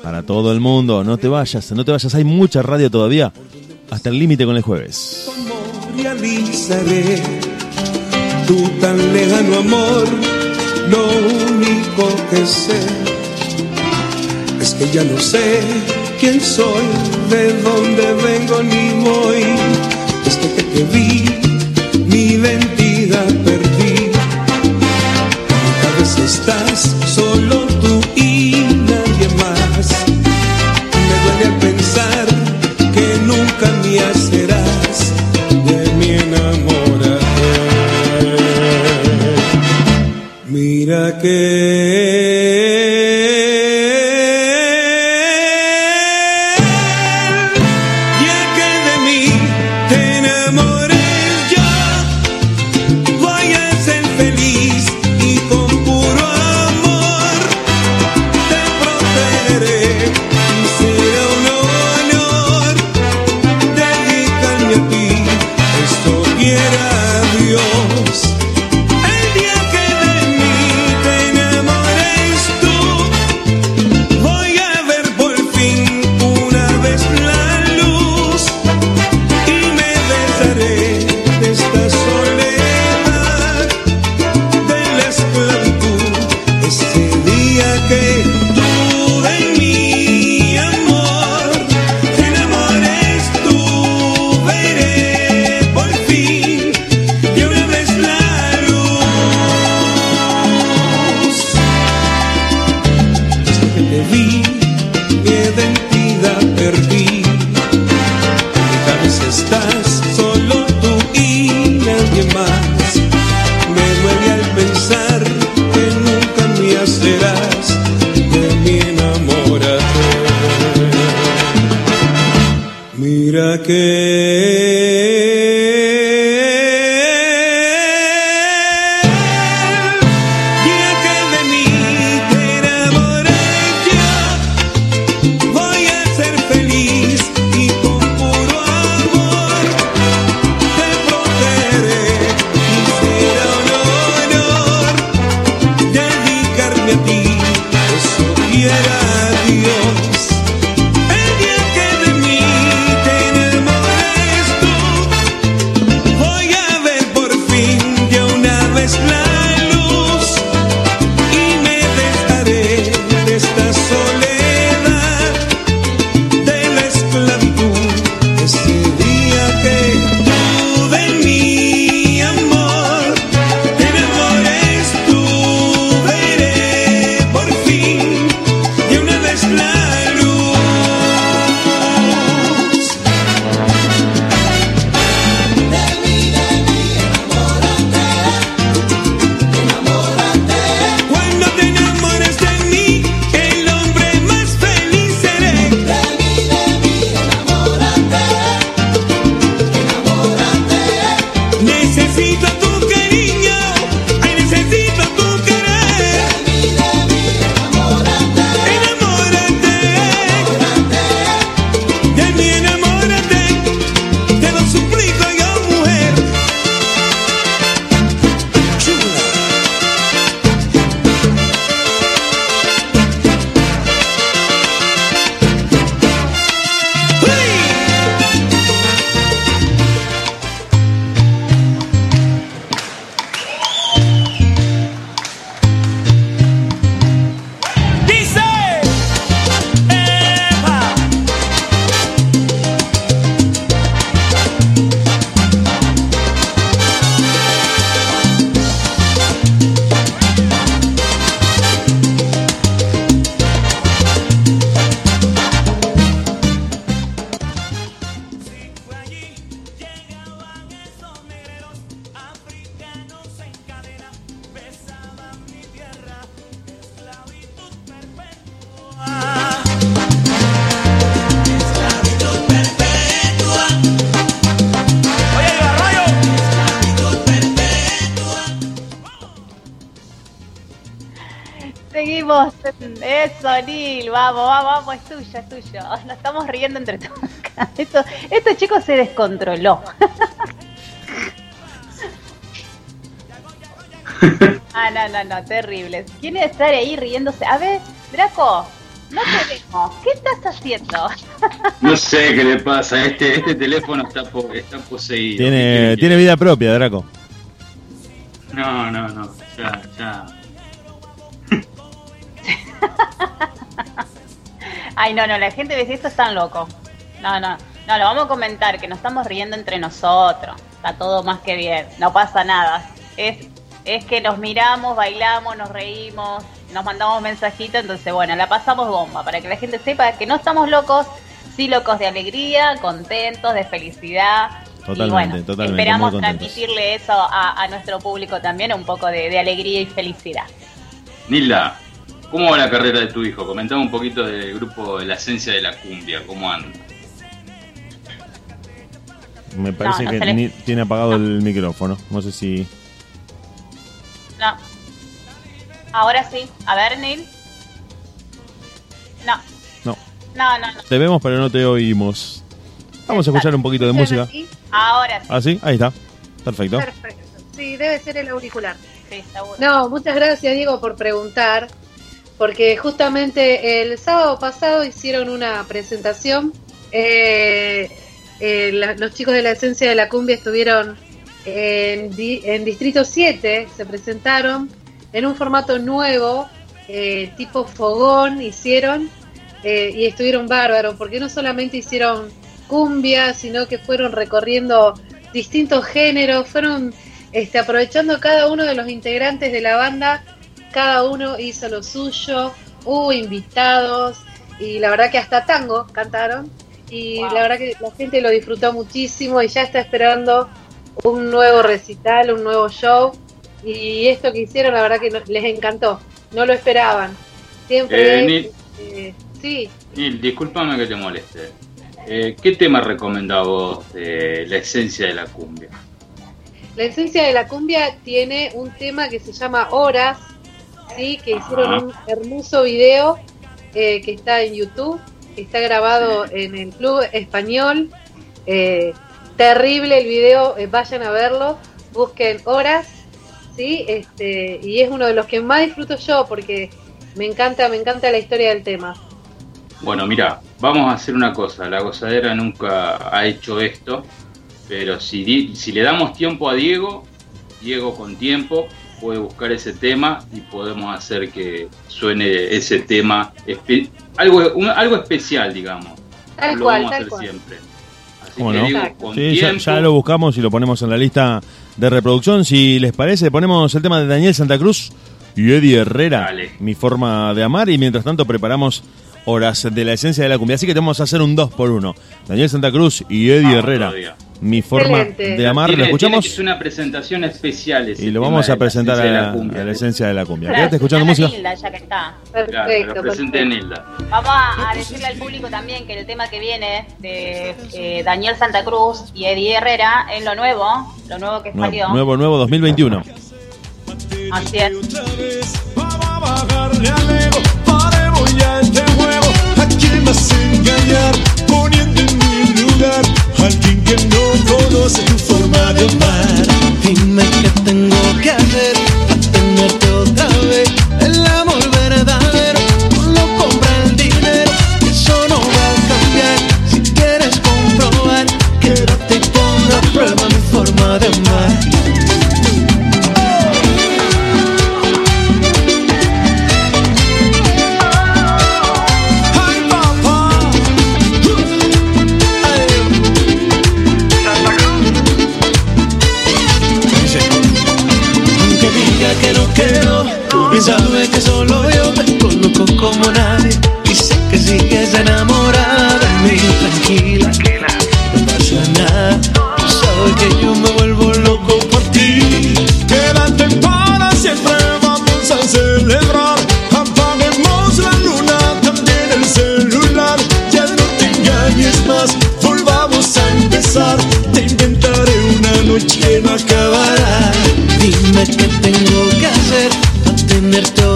para todo el mundo. No te vayas, no te vayas. Hay mucha radio todavía. Hasta el límite con el jueves. tu tan lejano amor. Lo único que sé es que ya no sé quién soy, de dónde vengo ni voy. Que vi, mi identidad perdí. Cada vez estás solo tú y nadie más. Me duele al pensar que nunca mía serás de mi enamorada. Mira que Nil. Vamos, vamos, vamos. Es tuyo, es tuyo. Nos estamos riendo entre todos. Esto, este chico se descontroló. ah, no, no, no. Terrible. ¿Quién estar ahí riéndose? A ver, Draco. No te vemos. ¿Qué estás haciendo? No sé qué le pasa. Este, este teléfono está, po- está poseído. ¿Qué Tiene, tiene vida propia, Draco. No, no, no. Ya, ya. Ay, no, no, la gente dice esto están loco. No, no, no, lo vamos a comentar, que nos estamos riendo entre nosotros. Está todo más que bien, no pasa nada. Es, es que nos miramos, bailamos, nos reímos, nos mandamos mensajitos, entonces bueno, la pasamos bomba, para que la gente sepa que no estamos locos, sí locos de alegría, contentos, de felicidad. Totalmente, y bueno, totalmente, esperamos transmitirle eso a, a nuestro público también, un poco de, de alegría y felicidad. Nilda, ¿cómo va la carrera de tu hijo? Comentame un poquito del grupo de la esencia de la cumbia, ¿cómo anda? Me parece no que ni- tiene apagado el micrófono. No sé si. No. Ahora sí. A ver, Neil. No, No. no, no, no. Te vemos, pero no te oímos. Vamos a escuchar un poquito de música. Ahora sí. ¿Ah, sí? Ahí está. Perfecto. Perfecto. Sí, debe ser el auricular. Sí, seguro. No, muchas gracias Diego por preguntar, porque justamente el sábado pasado hicieron una presentación. eh, eh, la- los chicos de la esencia de la cumbia estuvieron en, en Distrito 7, se presentaron en un formato nuevo, eh, tipo fogón, hicieron eh, y estuvieron bárbaros, porque no solamente hicieron cumbia, sino que fueron recorriendo distintos géneros, fueron este, aprovechando cada uno de los integrantes de la banda, cada uno hizo lo suyo, hubo invitados y la verdad que hasta tango cantaron y la verdad que la gente lo disfrutó muchísimo y ya está esperando un nuevo recital, un nuevo show y esto que hicieron la verdad que no- les encantó, no lo esperaban. Siempre Eh, eh, sí, Nil, discúlpame que te moleste. Eh, ¿Qué tema recomendás vos de la esencia de la cumbia? La esencia de la cumbia tiene un tema que se llama Horas, ¿sí? que hicieron Ajá. un hermoso video eh, que está en YouTube, que está grabado en el Club Español. Eh, terrible el video, eh, vayan a verlo, busquen Horas, ¿sí? este, y es uno de los que más disfruto yo porque me encanta, me encanta la historia del tema. Bueno, mira, vamos a hacer una cosa. La gozadera nunca ha hecho esto, pero si, si le damos tiempo a Diego, Diego con tiempo puede buscar ese tema y podemos hacer que suene ese tema, espe- algo, un- algo especial, digamos. Tal lo cual, vamos a tal hacer cual. siempre. Así ¿Cómo que no? Con Sí, ya, tiempo, ya lo buscamos y lo ponemos en la lista de reproducción. Si les parece, ponemos el tema de Daniel Santa Cruz y Eddie Herrera, mi forma de amar. Y mientras tanto, preparamos horas de la esencia de la cumbia. Así que te vamos a hacer un 2 por 1 Daniel Santa Cruz y Eddie Herrera, todavía. Mi forma Excelente. de amar. Tiene- Lo escuchamos ser una presentación especial ese y lo vamos a presentar a, la cumbia. a la esencia de la cumbia. Claro, Quédate escuchando música. Nilda, ya que está. Claro, presente Nilda. Vamos a, a decirle al público también que el tema que viene de eh, Daniel Santa Cruz y Eddie Herrera es lo nuevo, lo nuevo que salió. Nuevo, nuevo, nuevo 2021. Así es. ¿A quién vas a engañar? Poniendo en mi lugar a alguien que no conoce tu forma de amar. Dime qué tengo que hacer sabes que solo yo te conozco como nadie. Y sé que sigues enamorada de mí, tranquila, no pasa nada. Sabes que yo me vuelvo loco por ti. Quédate para siempre, vamos a celebrar. Apaguemos la luna, también el celular. Ya no te engañes más, volvamos a empezar. Te inventaré una noche no acabará. Dime qué tengo que hacer tenerte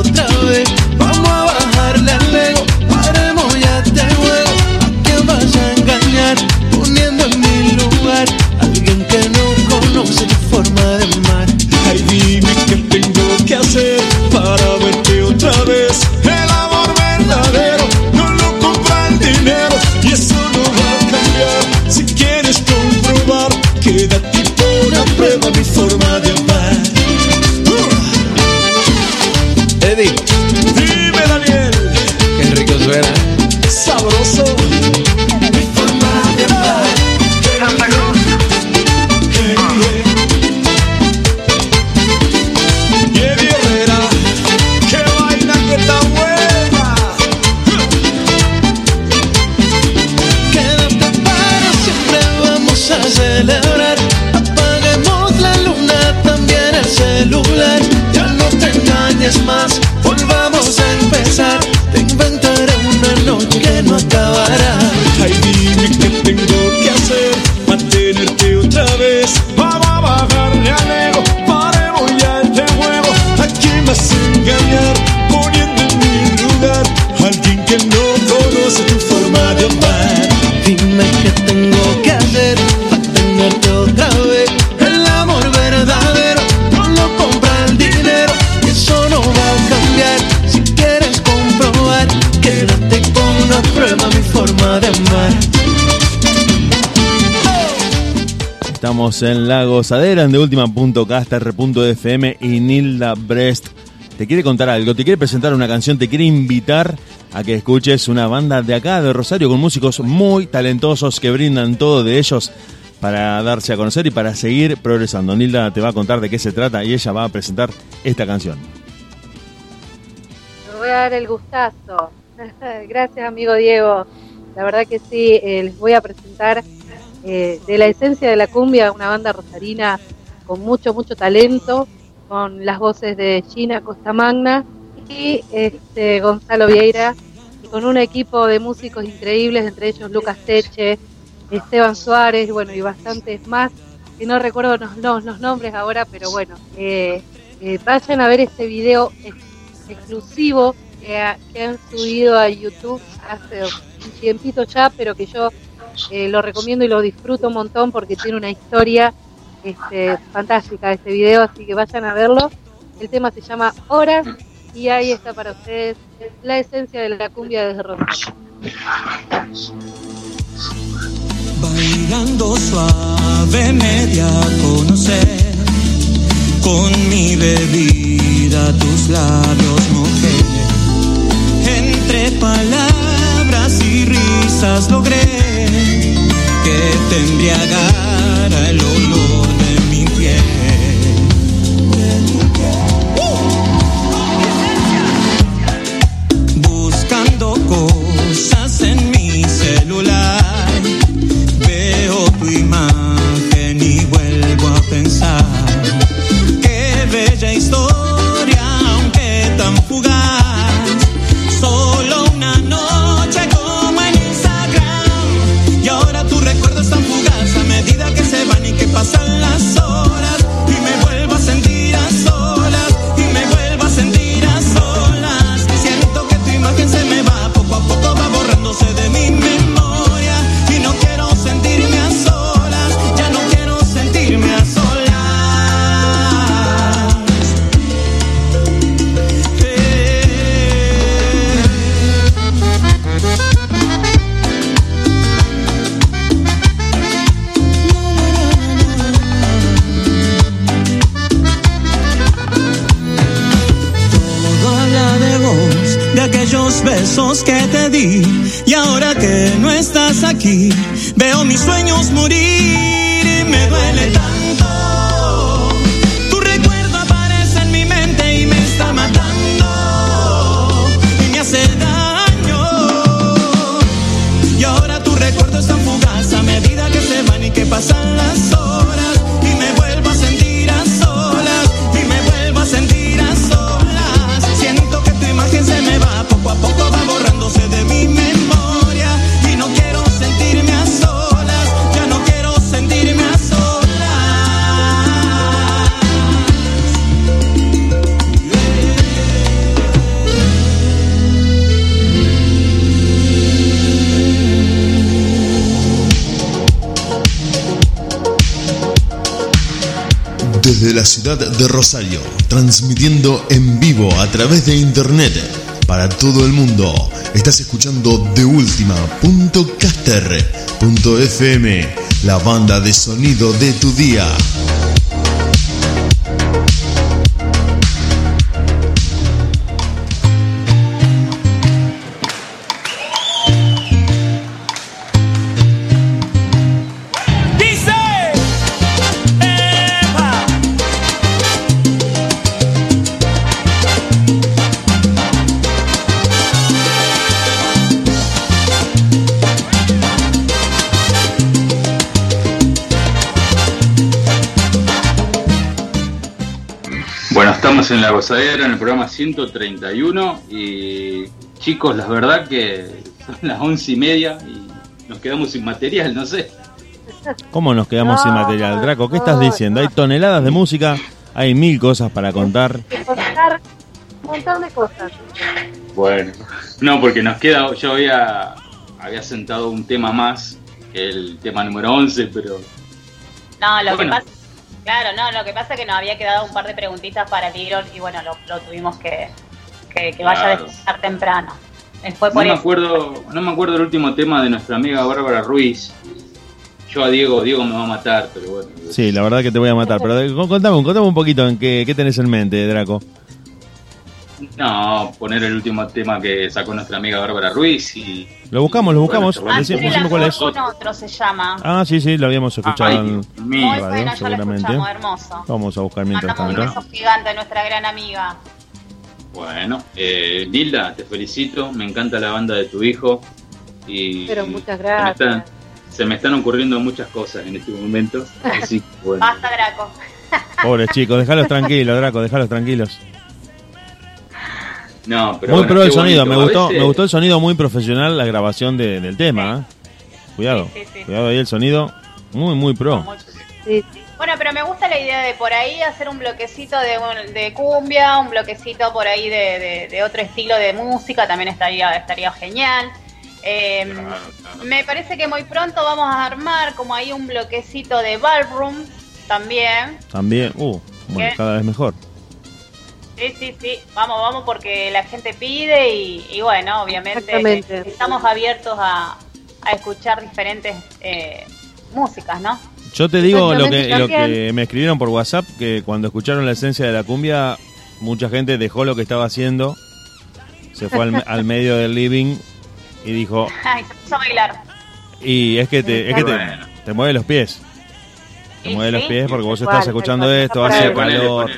Estamos en La Gozadera, en de última.caster.fm y Nilda Brest te quiere contar algo, te quiere presentar una canción, te quiere invitar a que escuches una banda de acá, de Rosario, con músicos muy talentosos que brindan todo de ellos para darse a conocer y para seguir progresando. Nilda te va a contar de qué se trata y ella va a presentar esta canción. Me voy a dar el gustazo. Gracias, amigo Diego. La verdad que sí, eh, les voy a presentar eh, de la esencia de la cumbia, una banda rosarina con mucho, mucho talento, con las voces de Gina Costamagna y este, Gonzalo Vieira, con un equipo de músicos increíbles, entre ellos Lucas Teche, Esteban Suárez, bueno, y bastantes más, que no recuerdo los, los- nombres ahora, pero bueno, eh, eh, vayan a ver este video ex- exclusivo que, ha- que han subido a YouTube hace un tiempito ya, pero que yo eh, lo recomiendo y lo disfruto un montón porque tiene una historia este, fantástica este video, así que vayan a verlo. El tema se llama Horas y ahí está para ustedes la esencia de la cumbia desde Rosario. Bailando suave me di a conocer Con mi bebida tus labios mojé Entre palabras y risas logré Que te embriagara el olor Y ahora que no estás aquí, la ciudad de Rosario, transmitiendo en vivo a través de internet para todo el mundo. Estás escuchando de última.caster.fm, la banda de sonido de tu día. La gozadera en el programa 131 y chicos, la verdad que son las once y media y nos quedamos sin material, no sé. ¿Cómo nos quedamos sin material? Draco, ¿qué estás diciendo? Hay toneladas de música, hay mil cosas para contar. Contar un montón de cosas. Bueno, no, porque nos queda, yo había, había sentado un tema más, que el tema número 11, pero No, lo Bueno. que pasa, claro, no, lo que pasa es que nos había quedado un par de preguntitas para el Iron y bueno, lo, lo tuvimos que, que, que vaya a descansar temprano. Fue no por me eso. acuerdo, no me acuerdo el último tema de nuestra amiga Bárbara Ruiz. yo a Diego, Diego me va a matar, pero bueno. Sí, la verdad que te voy a matar. Pero contame, contame un poquito en qué, qué tenés en mente, Draco. No, poner el último tema que sacó nuestra amiga Bárbara Ruiz y... Lo buscamos, lo buscamos. Bueno, la cuál es. con otro se llama. Ah, sí, sí, lo habíamos escuchado Ay, en. Muy radio, ya la seguramente. hermoso. Vamos a buscar mientras Mandamos un tanto. beso gigante a nuestra gran amiga. Bueno, eh, Nilda, te felicito, me encanta la banda de tu hijo y Pero muchas se me, gracias. están, se me están ocurriendo muchas cosas en este momento. Así bueno. Basta, Draco. Pobres chicos, déjalos tranquilos, Draco, déjalos tranquilos. No, pero muy bueno, pro el sonido, bonito. me gustó, veces- me gustó el sonido muy profesional, la grabación de- del tema. ¿eh? Cuidado, Sí, sí, sí. cuidado ahí el sonido, muy, muy pro. Sí, Bueno, pero me gusta la idea de por ahí hacer un bloquecito de, de cumbia, un bloquecito por ahí de, de- de otro estilo de música, también estaría, estaría genial. Eh, Me parece que muy pronto vamos a armar como ahí un bloquecito de ballroom también. También, uh, cada vez mejor. Sí, sí, sí, vamos, vamos porque la gente pide y, y bueno, obviamente estamos abiertos a, a escuchar diferentes eh, músicas, ¿no? Yo te digo lo que, lo que me escribieron por WhatsApp, que cuando escucharon la esencia de la cumbia, mucha gente dejó lo que estaba haciendo, se fue al, al medio del living y dijo, Ay, se puso a bailar. y es que te, es que te, te mueve los pies. Te mueve los pies porque vos estás escuchando esto, hace calor.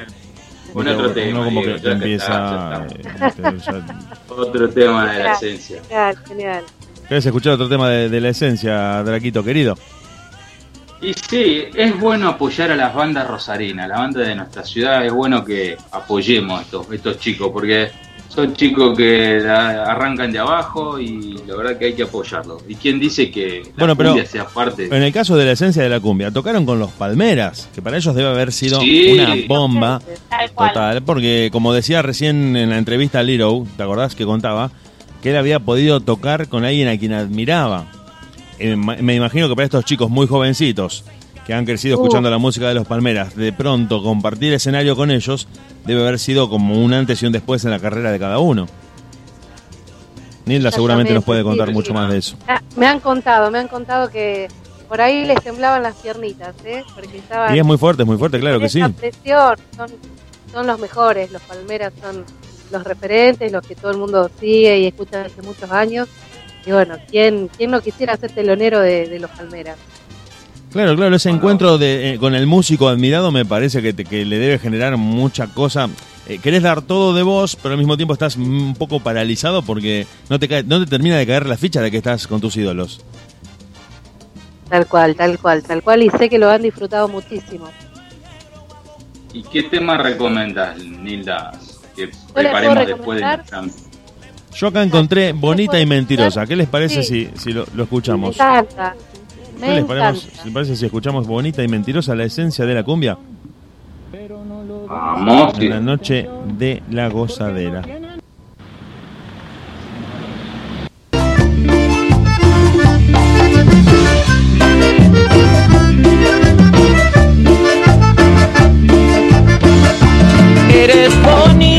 Pon otro Uno tema, como que Diego, te ya empieza... está, ya eh, te- ya- Otro tema de la esencia. Genial, genial. ¿Querés escuchar otro tema de, de la esencia, Draquito querido? Y sí, es bueno apoyar a las bandas rosarinas, la banda de nuestra ciudad, es bueno que apoyemos a estos, estos chicos, porque son chicos que arrancan de abajo y la verdad que hay que apoyarlos. ¿Y quién dice que la Bueno, pero cumbia sea parte? En el caso de la esencia de la cumbia, tocaron con los Palmeras, que para ellos debe haber sido Sí. una bomba total, porque como decía recién en la entrevista a Liro, ¿te acordás que contaba? Que él había podido tocar con alguien a quien admiraba. Eh, me imagino que para estos chicos muy jovencitos, que han crecido Uh. escuchando la música de los Palmeras, de pronto compartir escenario con ellos debe haber sido como un antes y un después en la carrera de cada uno. Nilda seguramente nos puede contar sí, mucho más de eso. Ah, me han contado, me han contado que por ahí les temblaban las piernitas, ¿eh? Porque estaban Y es muy fuerte, es muy fuerte, claro que sí. presión. Son, son los mejores, los Palmeras son los referentes, los que todo el mundo sigue y escucha hace muchos años. Y bueno, ¿quién, quién no quisiera ser telonero de, de los Palmeras? Claro, claro, ese encuentro de, eh, con el músico admirado me parece que, te- que le debe generar mucha cosa. Eh, querés dar todo de vos, pero al mismo tiempo estás un poco paralizado porque no te, cae- no te termina de caer la ficha de que estás con tus ídolos. Tal cual, tal cual, tal cual. Y sé que lo han disfrutado muchísimo. ¿Y qué tema recomendas, Nilda? Que preparemos después de. Yo acá encontré Bonita y Mentirosa. ¿Qué les parece Sí. si, si lo, lo Me escuchamos? Encanta. ¿Qué Me les les parece si escuchamos Bonita y Mentirosa, la esencia de la cumbia? Vamos, En la noche de la gozadera. Eres bonita,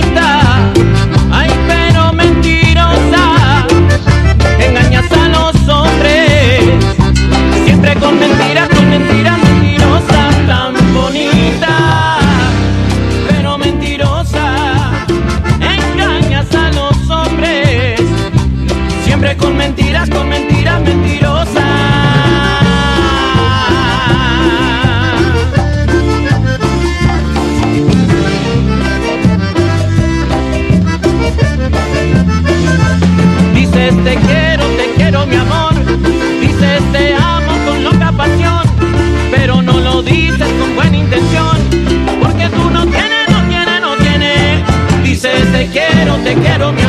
te quiero mi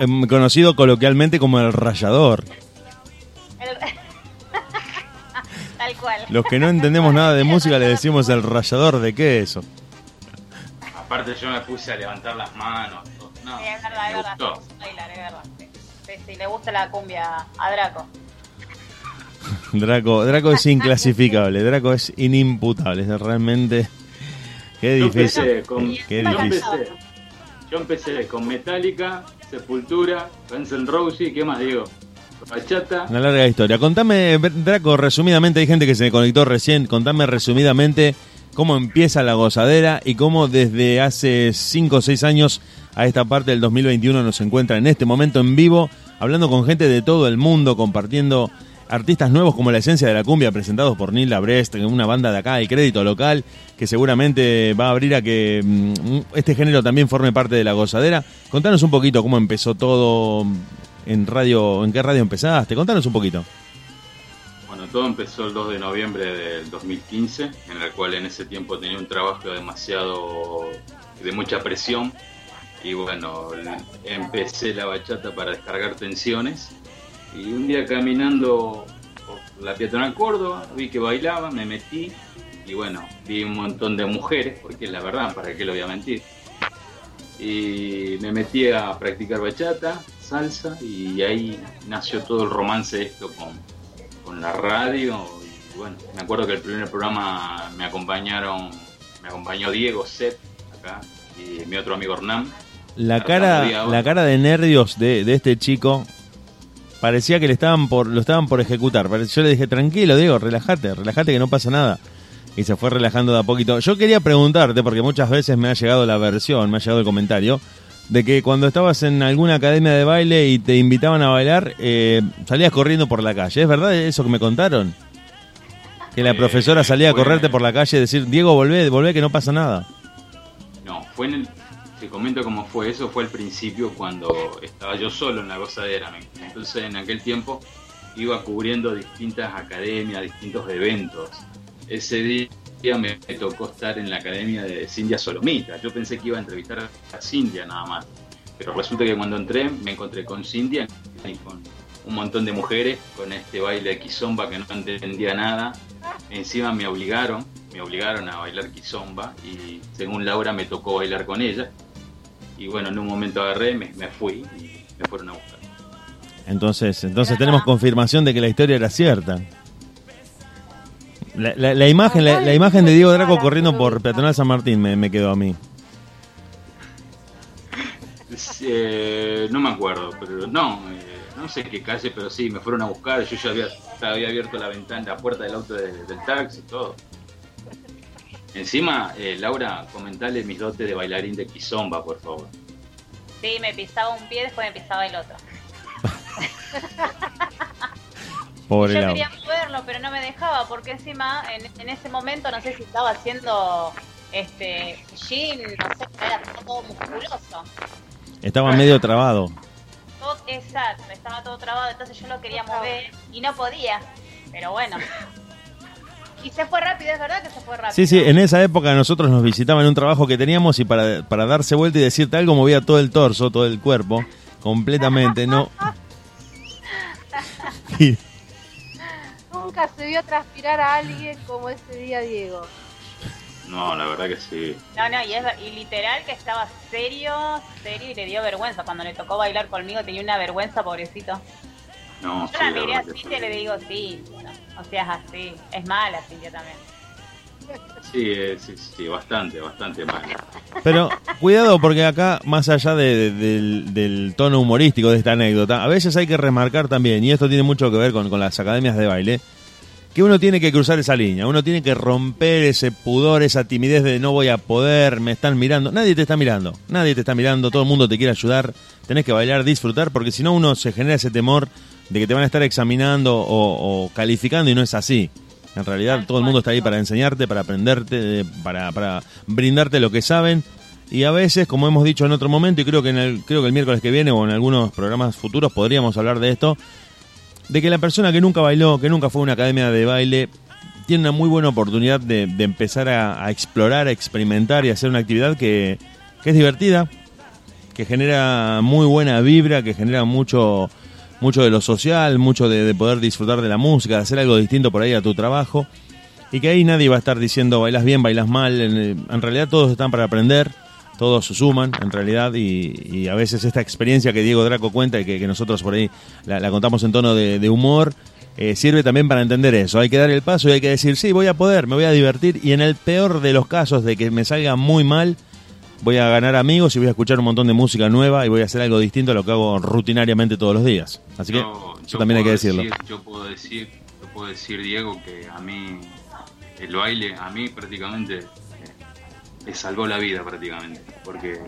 Em, conocido coloquialmente como el rayador. El- Tal cual. Los que no entendemos nada de música le decimos el rayador. ¿De qué es eso? Aparte yo me puse a levantar las manos. No, Sí, es verdad, es me verdad. gustó. Bailar, es verdad. Sí. Sí, sí, le gusta la cumbia a Draco. Draco, Draco es inclasificable, Draco es inimputable, es realmente... Qué Yo difícil. empecé con, Qué yo difícil. empecé, yo empecé con Metallica, Sepultura, Guns N' ¿qué más digo? Bachata. Una larga historia. Contame, Draco, resumidamente, hay gente que se conectó recién, contame resumidamente cómo empieza la gozadera y cómo desde hace 5 o 6 años a esta parte del 2021 nos encuentra en este momento en vivo, hablando con gente de todo el mundo, compartiendo artistas nuevos como La Esencia de la Cumbia, presentados por Nila Brest, una banda de acá, el crédito local, que seguramente va a abrir a que mm, este género también forme parte de la gozadera. Contanos un poquito cómo empezó todo en radio, en qué radio empezaste, contanos un poquito. Bueno, todo empezó el 2 de noviembre del 2015, en el cual en ese tiempo tenía un trabajo demasiado de mucha presión y bueno, empecé la bachata para descargar tensiones y un día caminando por la peatonal Córdoba vi que bailaba, me metí y bueno, vi un montón de mujeres, porque es la verdad, ¿para qué lo voy a mentir? Y me metí a practicar bachata, salsa y ahí nació todo el romance esto con, con la radio y bueno, me acuerdo que el primer programa me acompañaron, me acompañó Diego Set acá y mi otro amigo Hernán. La cara, la cara de nervios de, de este chico parecía que le estaban por, lo estaban por ejecutar. Yo le dije, tranquilo, Diego, relájate, relájate que no pasa nada. Y se fue relajando de a poquito. Yo quería preguntarte, porque muchas veces me ha llegado la versión, me ha llegado el comentario, de que cuando estabas en alguna academia de baile y te invitaban a bailar, eh, salías corriendo por la calle. ¿Es verdad eso que me contaron? Que la Eh, profesora salía a correrte por la calle y decir, Diego, volvé, volvé que no pasa nada. No, fue en el, te comento cómo fue, eso fue al principio cuando estaba yo solo en la gozadera. Entonces en aquel tiempo iba cubriendo distintas academias, distintos eventos. Ese día me tocó estar en la academia de Cindia Solomita. Yo pensé que iba a entrevistar a Cindia nada más. Pero resulta que cuando entré me encontré con Cindia y con un montón de mujeres con este baile de kizomba que no entendía nada. Encima me obligaron, me obligaron a bailar kizomba y según Laura me tocó bailar con ella. Y bueno, en un momento agarré, me, me fui y me fueron a buscar. Entonces, entonces tenemos confirmación de que la historia era cierta. La, la- la imagen, la, la imagen de Diego Draco corriendo por Peatonal San Martín me, me quedó a mí. Eh, no me acuerdo, pero no, eh, no sé qué calle, pero sí, me fueron a buscar. Yo ya había, abierto la ventana, la puerta del auto de- del taxi y todo. Encima, eh, Laura, comentale mis dotes de bailarín de Kizomba, por favor. Sí, me pisaba un pie, después me pisaba el otro. Pobre Yo Laura. quería moverlo, pero no me dejaba, porque encima en, en ese momento no sé si estaba haciendo este gym, no sé, era todo musculoso. Estaba medio trabado. Todo, exacto, estaba todo trabado, entonces yo lo quería mover y no podía. Pero bueno. Y se fue rápido, es verdad que se fue rápido. Sí, sí, en esa época nosotros nos visitaban en un trabajo que teníamos y para, para darse vuelta y decirte algo movía todo el torso, todo el cuerpo, completamente, ¿no? Nunca se vio transpirar a alguien como ese día Diego. No, la verdad que sí. No, no, y, es, y literal que estaba serio, serio y le dio vergüenza. Cuando le tocó bailar conmigo tenía una vergüenza, pobrecito. No, Yo sí, la miré verdad a que Cintia y le digo, sí, no, o seas así. Es mala Cintia también. Sí, eh, sí, sí, bastante, bastante mal. Pero cuidado porque acá, más allá de- de- del, del tono humorístico de esta anécdota, a veces hay que remarcar también, y esto tiene mucho que ver con, con las academias de baile, que uno tiene que cruzar esa línea, uno tiene que romper ese pudor, esa timidez de no voy a poder, me están mirando. Nadie te está mirando, nadie te está mirando, todo el mundo te quiere ayudar, tenés que bailar, disfrutar, porque si no uno se genera ese temor de que te van a estar examinando o, o calificando y no es así. En realidad todo el mundo está ahí para enseñarte, para aprenderte, para, para brindarte lo que saben. Y a veces, como hemos dicho en otro momento, y creo que, en el, creo que el miércoles que viene o en algunos programas futuros podríamos hablar de esto, de que la persona que nunca bailó, que nunca fue a una academia de baile, tiene una muy buena oportunidad de, de empezar a, a explorar, a experimentar y a hacer una actividad que, que es divertida, que genera muy buena vibra, que genera mucho, mucho de lo social, mucho de, de poder disfrutar de la música, de hacer algo distinto por ahí a tu trabajo. Y que ahí nadie va a estar diciendo bailas bien, bailas mal. En, en realidad todos están para aprender, todos suman en realidad. Y, a veces esta experiencia que Diego Draco cuenta y que, nosotros por ahí la, contamos en tono de, de humor, eh, sirve también para entender eso. Hay que dar el paso y hay que decir, sí, voy a poder, me voy a divertir. Y en el peor de los casos de que me salga muy mal, voy a ganar amigos y voy a escuchar un montón de música nueva y voy a hacer algo distinto a lo que hago rutinariamente todos los días. Así que Yo- eso también hay que decirlo. decir- yo puedo decir, yo puedo decir, Diego, que a mí el baile, a mí prácticamente eh, me salvó la vida prácticamente, porque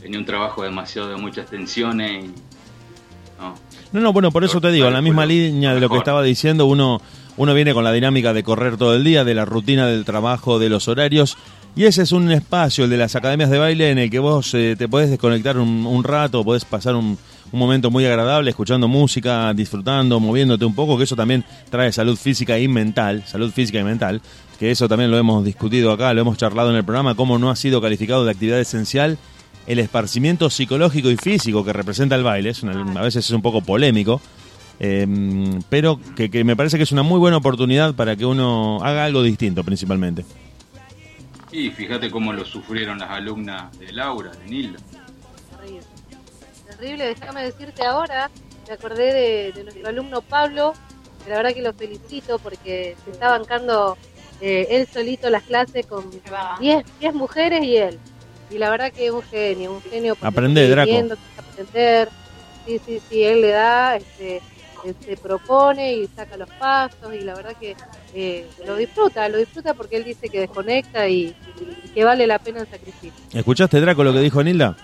tenía un trabajo demasiado de muchas tensiones y no, No, no, bueno, por eso te digo, en la misma línea de lo que estaba diciendo, uno, uno viene con la dinámica de correr todo el día, de la rutina del trabajo, de los horarios, y ese es un espacio, el de las academias de baile, en el que vos eh, te podés desconectar un, un rato, podés pasar un, un momento muy agradable escuchando música, disfrutando, moviéndote un poco, que eso también trae salud física y mental, salud física y mental, que eso también lo hemos discutido acá, lo hemos charlado en el programa, cómo no ha sido calificado de actividad esencial el esparcimiento psicológico y físico que representa el baile, a veces es un poco polémico, eh, pero que, que me parece que es una muy buena oportunidad para que uno haga algo distinto principalmente. Y fíjate cómo lo sufrieron las alumnas de Laura, de Nilda. Terrible. Terrible, déjame decirte ahora, me acordé de, de nuestro alumno Pablo, que la verdad que lo felicito porque se está bancando eh, él solito las clases con 10 10 mujeres y él. Y la verdad que es un genio, un genio. Aprende, Draco. aprender. Sí, sí, sí, él le da, este, eh, se propone y saca los pasos y la verdad que eh, lo disfruta, lo disfruta porque él dice que desconecta y, y que vale la pena el sacrificio. ¿Escuchaste, Draco, lo que dijo Nilda?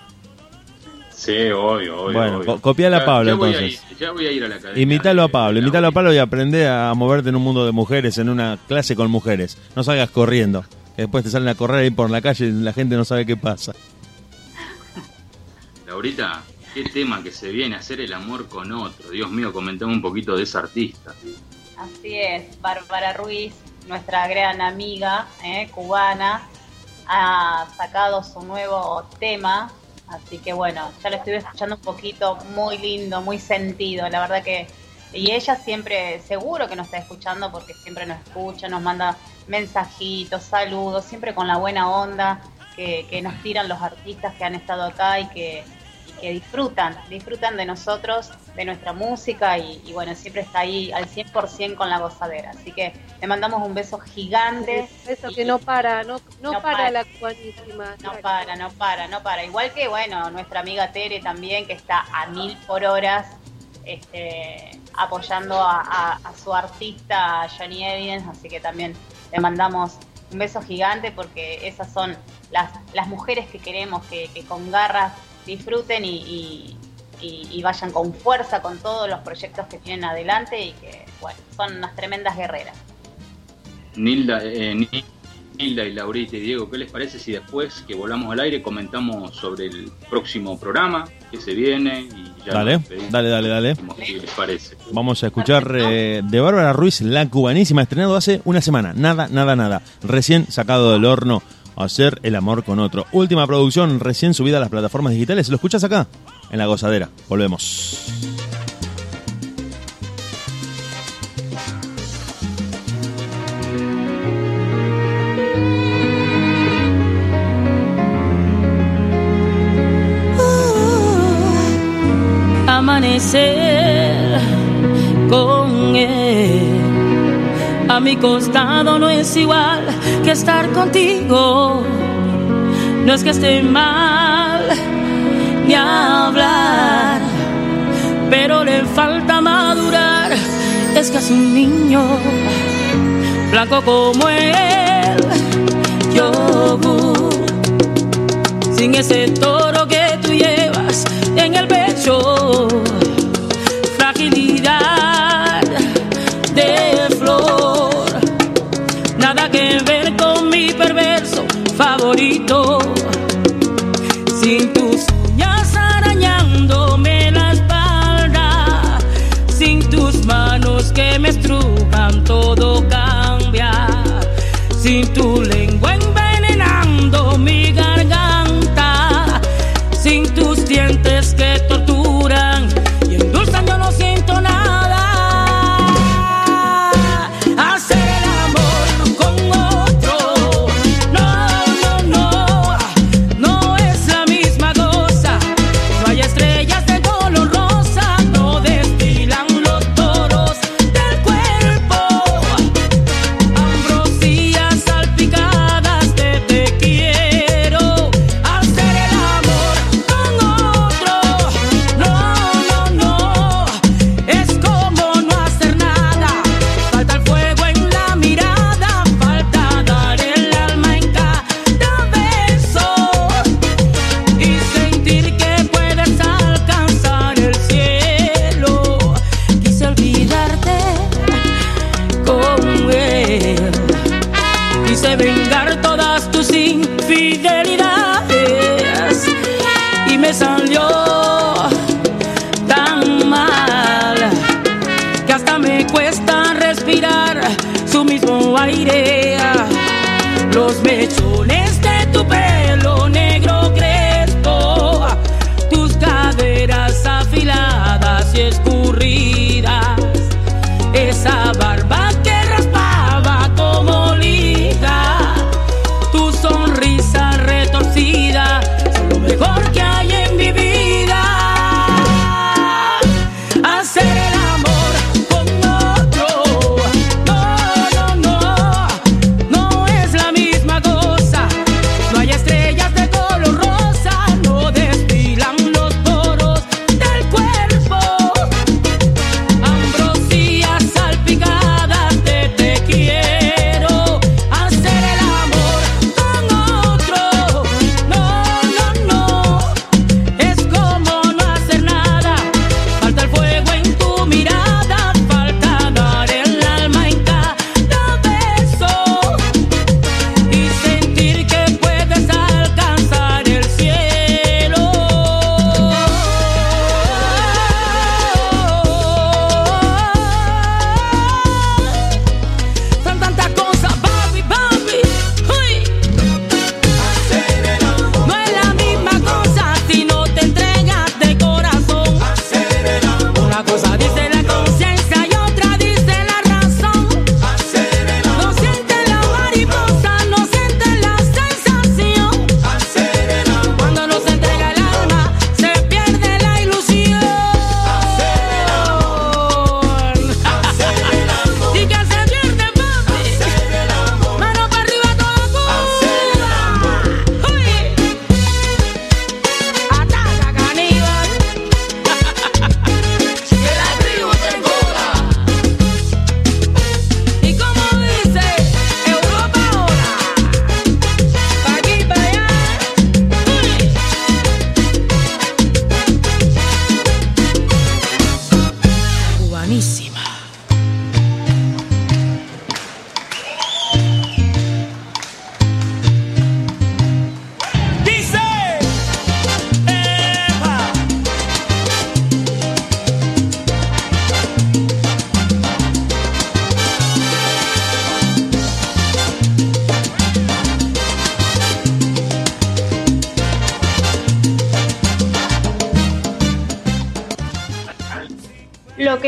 Sí, obvio, obvio. Bueno, obvio. co- copiala a Ya- Pablo, ya voy a entonces. ir- ya voy a ir a la academia. Imítalo a Pablo, imítalo a Pablo y aprende a moverte en un mundo de mujeres, en una clase con mujeres. No salgas corriendo. que Después te salen a correr ahí por la calle y la gente no sabe qué pasa. Laurita, qué tema que se viene, hacer el amor con otro. Dios mío, comentame un poquito de esa artista. Así es, Bárbara Ruiz, nuestra gran amiga eh, cubana, ha sacado su nuevo tema, así que bueno, ya lo estuve escuchando un poquito, muy lindo, muy sentido, la verdad que y ella siempre, seguro que nos está escuchando porque siempre nos escucha, nos manda mensajitos, saludos, siempre con la buena onda que, que nos tiran los artistas que han estado acá y que, que disfrutan, disfrutan de nosotros, de nuestra música y, y bueno, siempre está ahí al 100% con la gozadera. Así que le mandamos un beso gigante. Eso que no para, no, no, No para, para. la cuanísima. No para, no para, no para. Igual que, bueno, nuestra amiga Tere también, que está a mil por horas este, apoyando a, a- a su artista Johnny Evidence, así que también le mandamos un beso gigante porque esas son las, las mujeres que queremos que, que con garras disfruten y, y- y- y vayan con fuerza con todos los proyectos que tienen adelante y que, bueno, son unas tremendas guerreras. Nilda, eh, Ni- Nilda y Laurita y Diego, ¿qué les parece si después que volvamos al aire comentamos sobre el próximo programa que se viene y ya Dale, dale, dale, dale. ¿Qué les parece? Vamos a escuchar eh, de Bárbara Ruiz, La Cubanísima, estrenado hace una semana. Nada, nada, nada. Recién sacado del horno. Hacer el amor con otro. Última producción, recién subida a las plataformas digitales. ¿Lo escuchas acá? En La Gozadera. Volvemos. amanecer con él. A mi costado no es igual estar contigo. No es que esté mal ni hablar, pero le falta madurar. Es que es un niño blanco como él. Yogur sin ese toro que tú llevas en el pecho.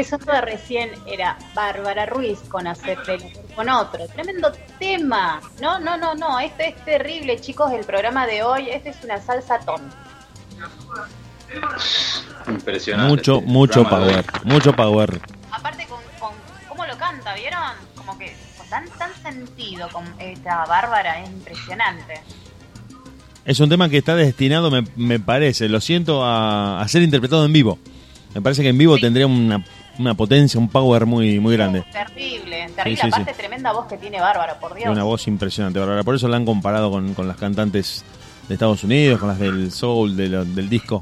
Que sonaba recién era Bárbara Ruiz con Acepte con otro. Tremendo tema. No, no, no, no. Este es terrible, chicos, el programa de hoy. Este es una salsa ton. Impresionante. Mucho, este mucho de power. Mucho power. Aparte con, con cómo lo canta, ¿vieron? Como que con tan, tan sentido con esta Bárbara, es impresionante. Es un tema que está destinado, me, me parece, lo siento, a, a ser interpretado en vivo. Me parece que en vivo tendría una, una potencia, un power muy, muy grande. Terrible, terrible. sí, Aparte, sí. tremenda voz que tiene Bárbara, por Tiene Dios. una voz impresionante, Bárbara. Por eso la han comparado con, con las cantantes de Estados Unidos, con las del soul, de lo- del disco.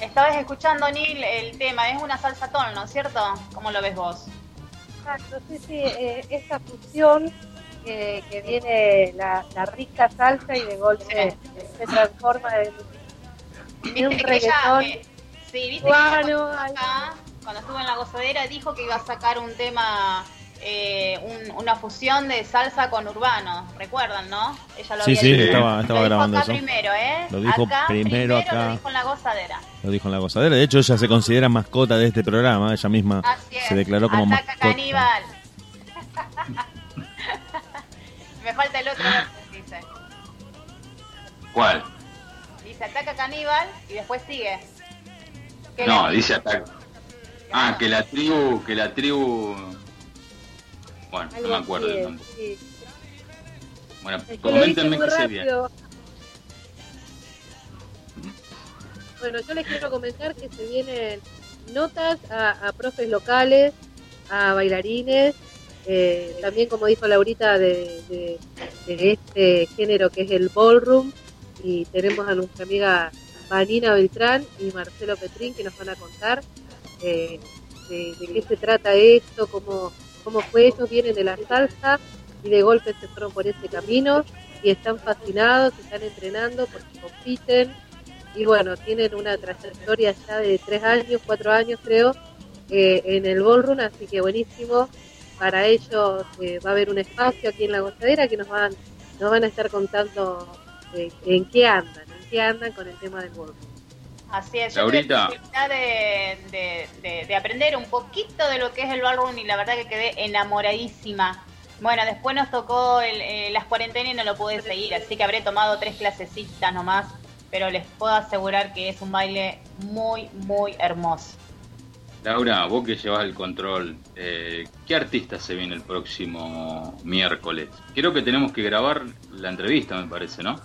Estabas escuchando, Neil, el tema. Es una salsa ton, ¿no es cierto? ¿Cómo lo ves vos? Exacto, sí, sí, eh, esa fusión eh, que viene la, la rica salsa y de golpe se transforma en, en un ella, reggaetón. eh, sí, viste que cuando, estuvo acá, cuando estuvo en la gozadera dijo que iba a sacar un tema, eh, un- una fusión de salsa con urbano. ¿Recuerdan, no? Ella lo Sí, había sí, dicho. estaba- estaba Lo dijo grabando acá eso. primero, ¿eh? Lo dijo acá, primero acá. Lo dijo en la gozadera. Lo dijo en la gozadera. De hecho, ella se considera mascota de este programa. Ella misma Así es. se declaró como Ataca mascota. caníbal. Me falta el otro, dice. ¿Cuál? Dice ataca caníbal y después sigue. ¿Qué No, dice ataque. Ah, que la tribu, que la tribu. Bueno, no me acuerdo nombre. sí. Bueno, Es que lo coméntenme bien. rápido. Bueno, yo les quiero comentar que se vienen notas a, a profes locales, a bailarines, eh, también como dijo Laurita de, de- de este género que es el ballroom y tenemos a nuestra amiga Vanina Beltrán y Marcelo Petrín que nos van a contar eh, de, qué se trata esto, cómo, cómo fue, ellos vienen de la salsa y de golpe se fueron por ese camino y están fascinados, están entrenando porque compiten. Y bueno, tienen una trayectoria ya de tres años, cuatro años creo, eh, en el ballroom, así que buenísimo. Para ellos eh, va a haber un espacio aquí en la gozadera que nos van, nos van a estar contando en qué andan, qué andan con el tema del ballroom. Así es, yo tuve la posibilidad de, de- de- de aprender un poquito de lo que es el ballroom y la verdad que quedé enamoradísima. Bueno, después nos tocó el- eh, las cuarentenas y no lo pude seguir, así que habré tomado tres clasecitas nomás, pero les puedo asegurar que es un baile muy, muy hermoso. Laura, vos que llevas el control, eh, ¿qué artista se viene el próximo miércoles? Creo que tenemos que grabar la entrevista, me parece, ¿no?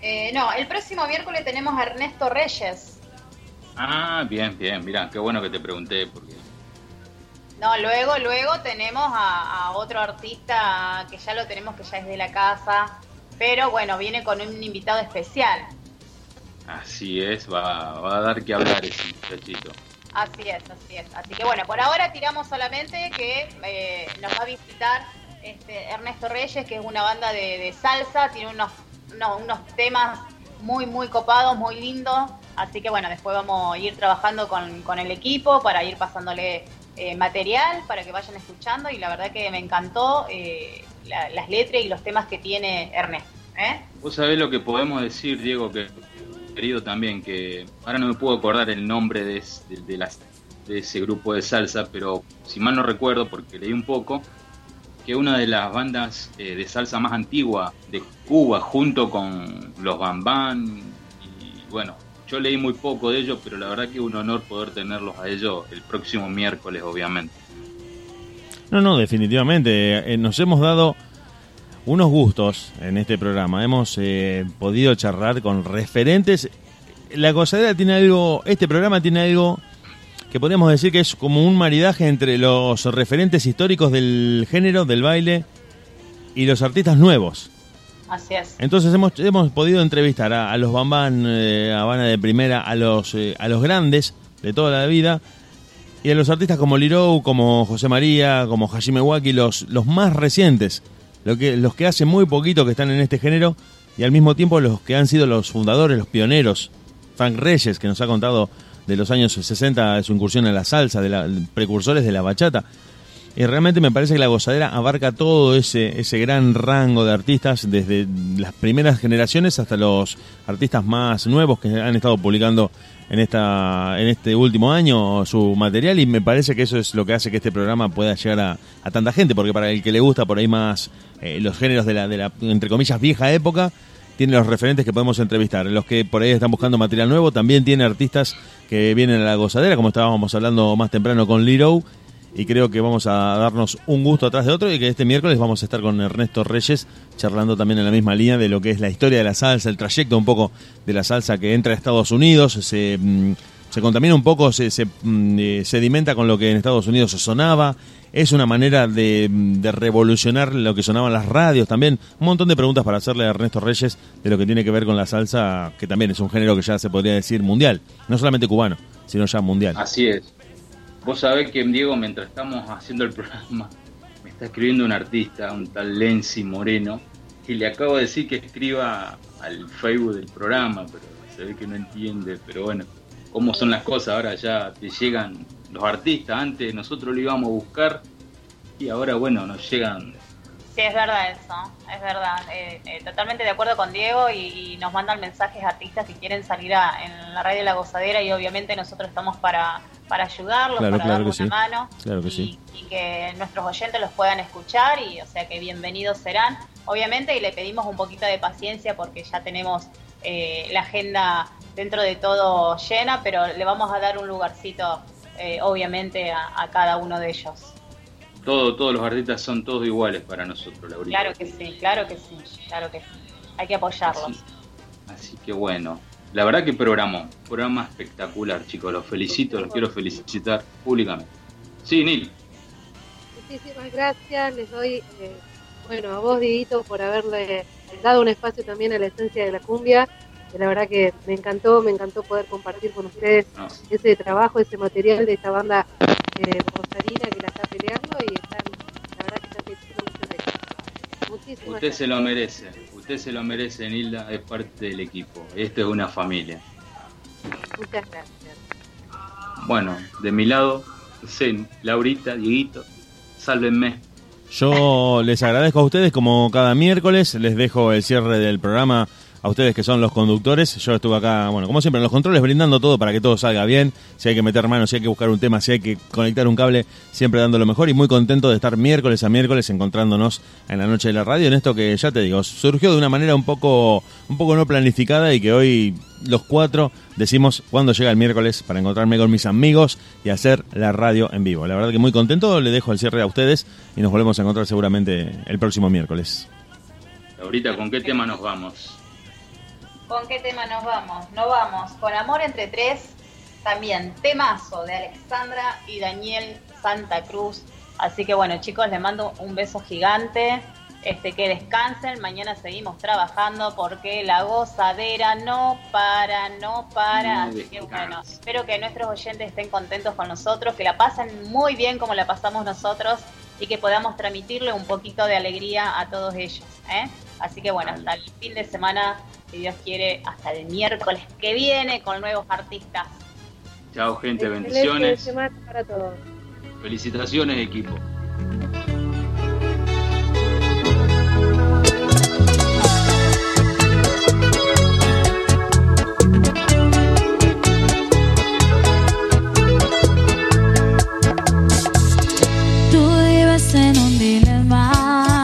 Eh, no, el próximo miércoles tenemos a Ernesto Reyes. Ah, bien, bien, mirá, qué bueno que te pregunté, porque No, luego, luego tenemos a, a otro artista que ya lo tenemos, que ya es de la casa, pero bueno, viene con un invitado especial. así es, va, va a dar que hablar ese muchachito. Así es, así es. Así que bueno, por ahora tiramos solamente que eh, nos va a visitar este Ernesto Reyes, que es una banda de, de salsa, tiene unos, unos, unos temas muy, muy copados, muy lindos. Así que bueno, después vamos a ir trabajando con, con el equipo para ir pasándole eh, material para que vayan escuchando. Y la verdad que me encantó eh, la- las letras y los temas que tiene Ernesto. ¿eh? Vos sabés lo que podemos decir, Diego, que querido también, que ahora no me puedo acordar el nombre de, de- de las, de ese grupo de salsa, pero si mal no recuerdo, porque leí un poco, que una de las bandas eh, de salsa más antigua de Cuba, junto con los Bambán, y bueno, yo leí muy poco de ellos, pero la verdad que es un honor poder tenerlos a ellos el próximo miércoles, obviamente. No, no, definitivamente. eh, nos hemos dado unos gustos en este programa. Hemos eh, podido charlar con referentes. La gozadera tiene algo, este programa tiene algo que podríamos decir que es como un maridaje entre los referentes históricos del género, del baile y los artistas nuevos. Así es. Entonces hemos, hemos podido entrevistar a, a los Bambán, eh, Habana de Primera, a los, eh, a los grandes de toda la vida y a los artistas como Lirou, como José María, como Hajime Waki, los, los más recientes, lo que, los que hace muy poquito que están en este género y al mismo tiempo los que han sido los fundadores, los pioneros. Frank Reyes, que nos ha contado de los años 60 de su incursión en la salsa, de la, precursores de la bachata. Y realmente me parece que la gozadera abarca todo ese, ese gran rango de artistas, desde las primeras generaciones hasta los artistas más nuevos que han estado publicando en esta en este último año su material y me parece que eso es lo que hace que este programa pueda llegar a, a tanta gente porque para el que le gusta por ahí más eh, los géneros de la, de la entre comillas vieja época tiene los referentes que podemos entrevistar. Los que por ahí están buscando material nuevo también tiene artistas que vienen a la gozadera como estábamos hablando más temprano con Liro y creo que vamos a darnos un gusto atrás de otro y que este miércoles vamos a estar con Ernesto Reyes charlando también en la misma línea de lo que es la historia de la salsa, el trayecto un poco de la salsa que entra a Estados Unidos, se, mm, se contamina un poco, se, se mm, eh, sedimenta con lo que en Estados Unidos sonaba, es una manera de, revolucionar lo que sonaban las radios también, un montón de preguntas para hacerle a Ernesto Reyes de lo que tiene que ver con la salsa, que también es un género que ya se podría decir mundial, no solamente cubano, sino ya mundial. Así es. Vos sabés que, Diego, mientras estamos haciendo el programa, me está escribiendo un artista, un tal Lenzi Moreno, y le acabo de decir que escriba al Facebook del programa, pero se ve que no entiende, pero bueno, cómo son las cosas, ahora ya te llegan los artistas, antes nosotros lo íbamos a buscar y ahora, bueno, nos llegan Sí, es verdad eso, es verdad. Eh, eh, totalmente de acuerdo con Diego y, y nos mandan mensajes artistas que quieren salir a- en la radio La Gozadera y obviamente nosotros estamos para, para ayudarlos, Claro, para claro darles que una sí. mano Claro que sí. y que nuestros oyentes los puedan escuchar y o sea que bienvenidos serán. Obviamente y le pedimos un poquito de paciencia porque ya tenemos eh, la agenda dentro de todo llena, pero le vamos a dar un lugarcito eh, obviamente a, a cada uno de ellos. todo, todos los artistas son todos iguales para nosotros, Laurita. Claro que sí, claro que sí, claro que sí. Hay que apoyarlos. Así que bueno, la verdad que programó, programa espectacular, chicos, los felicito, los quiero felicitar públicamente. Sí, Nil. Muchísimas gracias, les doy, eh, bueno, a vos, Dieguito, por haberle dado un espacio también a la esencia de la cumbia. Que La verdad que me encantó, me encantó poder compartir con ustedes No. ese trabajo, ese material de esta banda eh, rosarina que la está peleando y están, la verdad que están teniendo mucho éxito. Muchísimas Usted se lo merece, usted se lo merece, Nilda, es parte del equipo. Esto es una familia. Muchas gracias. Bueno, de mi lado, Zen, Laurita, Dieguito, sálvenme. Yo les agradezco a ustedes como cada miércoles, les dejo el cierre del programa a ustedes que son los conductores. Yo estuve acá, bueno, como siempre, en los controles brindando todo para que todo salga bien. Si hay que meter manos, si hay que buscar un tema, si hay que conectar un cable, siempre dando lo mejor y muy contento de estar miércoles a miércoles encontrándonos en la noche de la radio en esto que ya te digo, surgió de una manera un poco un poco no planificada y que hoy los cuatro decimos cuando llega el miércoles para encontrarme con mis amigos y hacer la radio en vivo. La verdad que muy contento, le dejo el cierre a ustedes y nos volvemos a encontrar seguramente el próximo miércoles. Laurita, ¿con qué tema nos vamos? ¿Con qué tema nos vamos? Nos vamos con Amor entre tres, también temazo de Alexandra y Daniel Santa Cruz. Así que bueno, chicos, les mando un beso gigante. Este, que descansen, mañana seguimos trabajando porque la gozadera no para, no para. No Así que bueno, espero que nuestros oyentes estén contentos con nosotros, que la pasen muy bien como la pasamos nosotros y que podamos transmitirle un poquito de alegría a todos ellos. ¿eh? Así que bueno, hasta el fin de semana, si Dios quiere, hasta el miércoles que viene con nuevos artistas. Chao, gente, Excelente bendiciones. semana para todos. Felicitaciones, equipo. Tú vives en un dilema.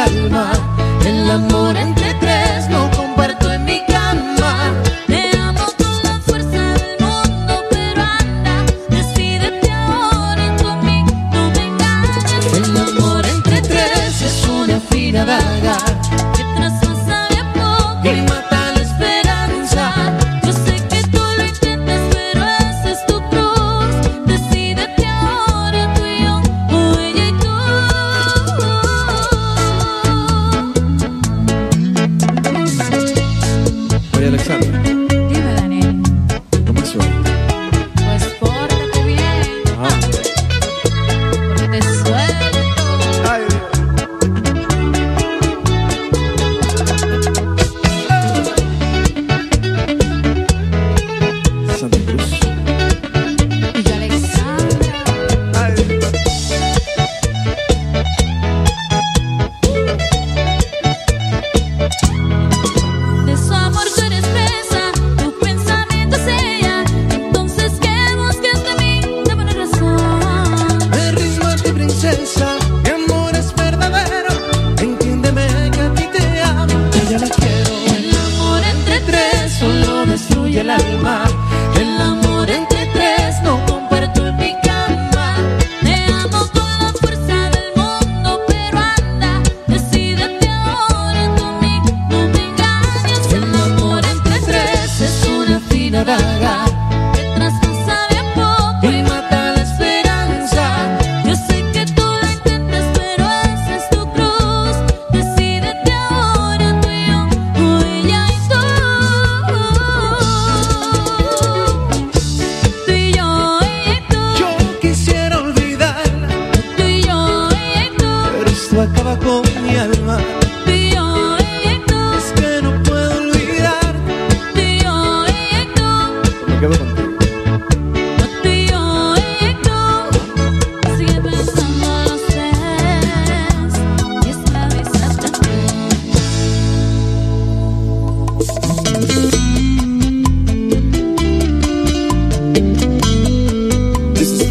Alma.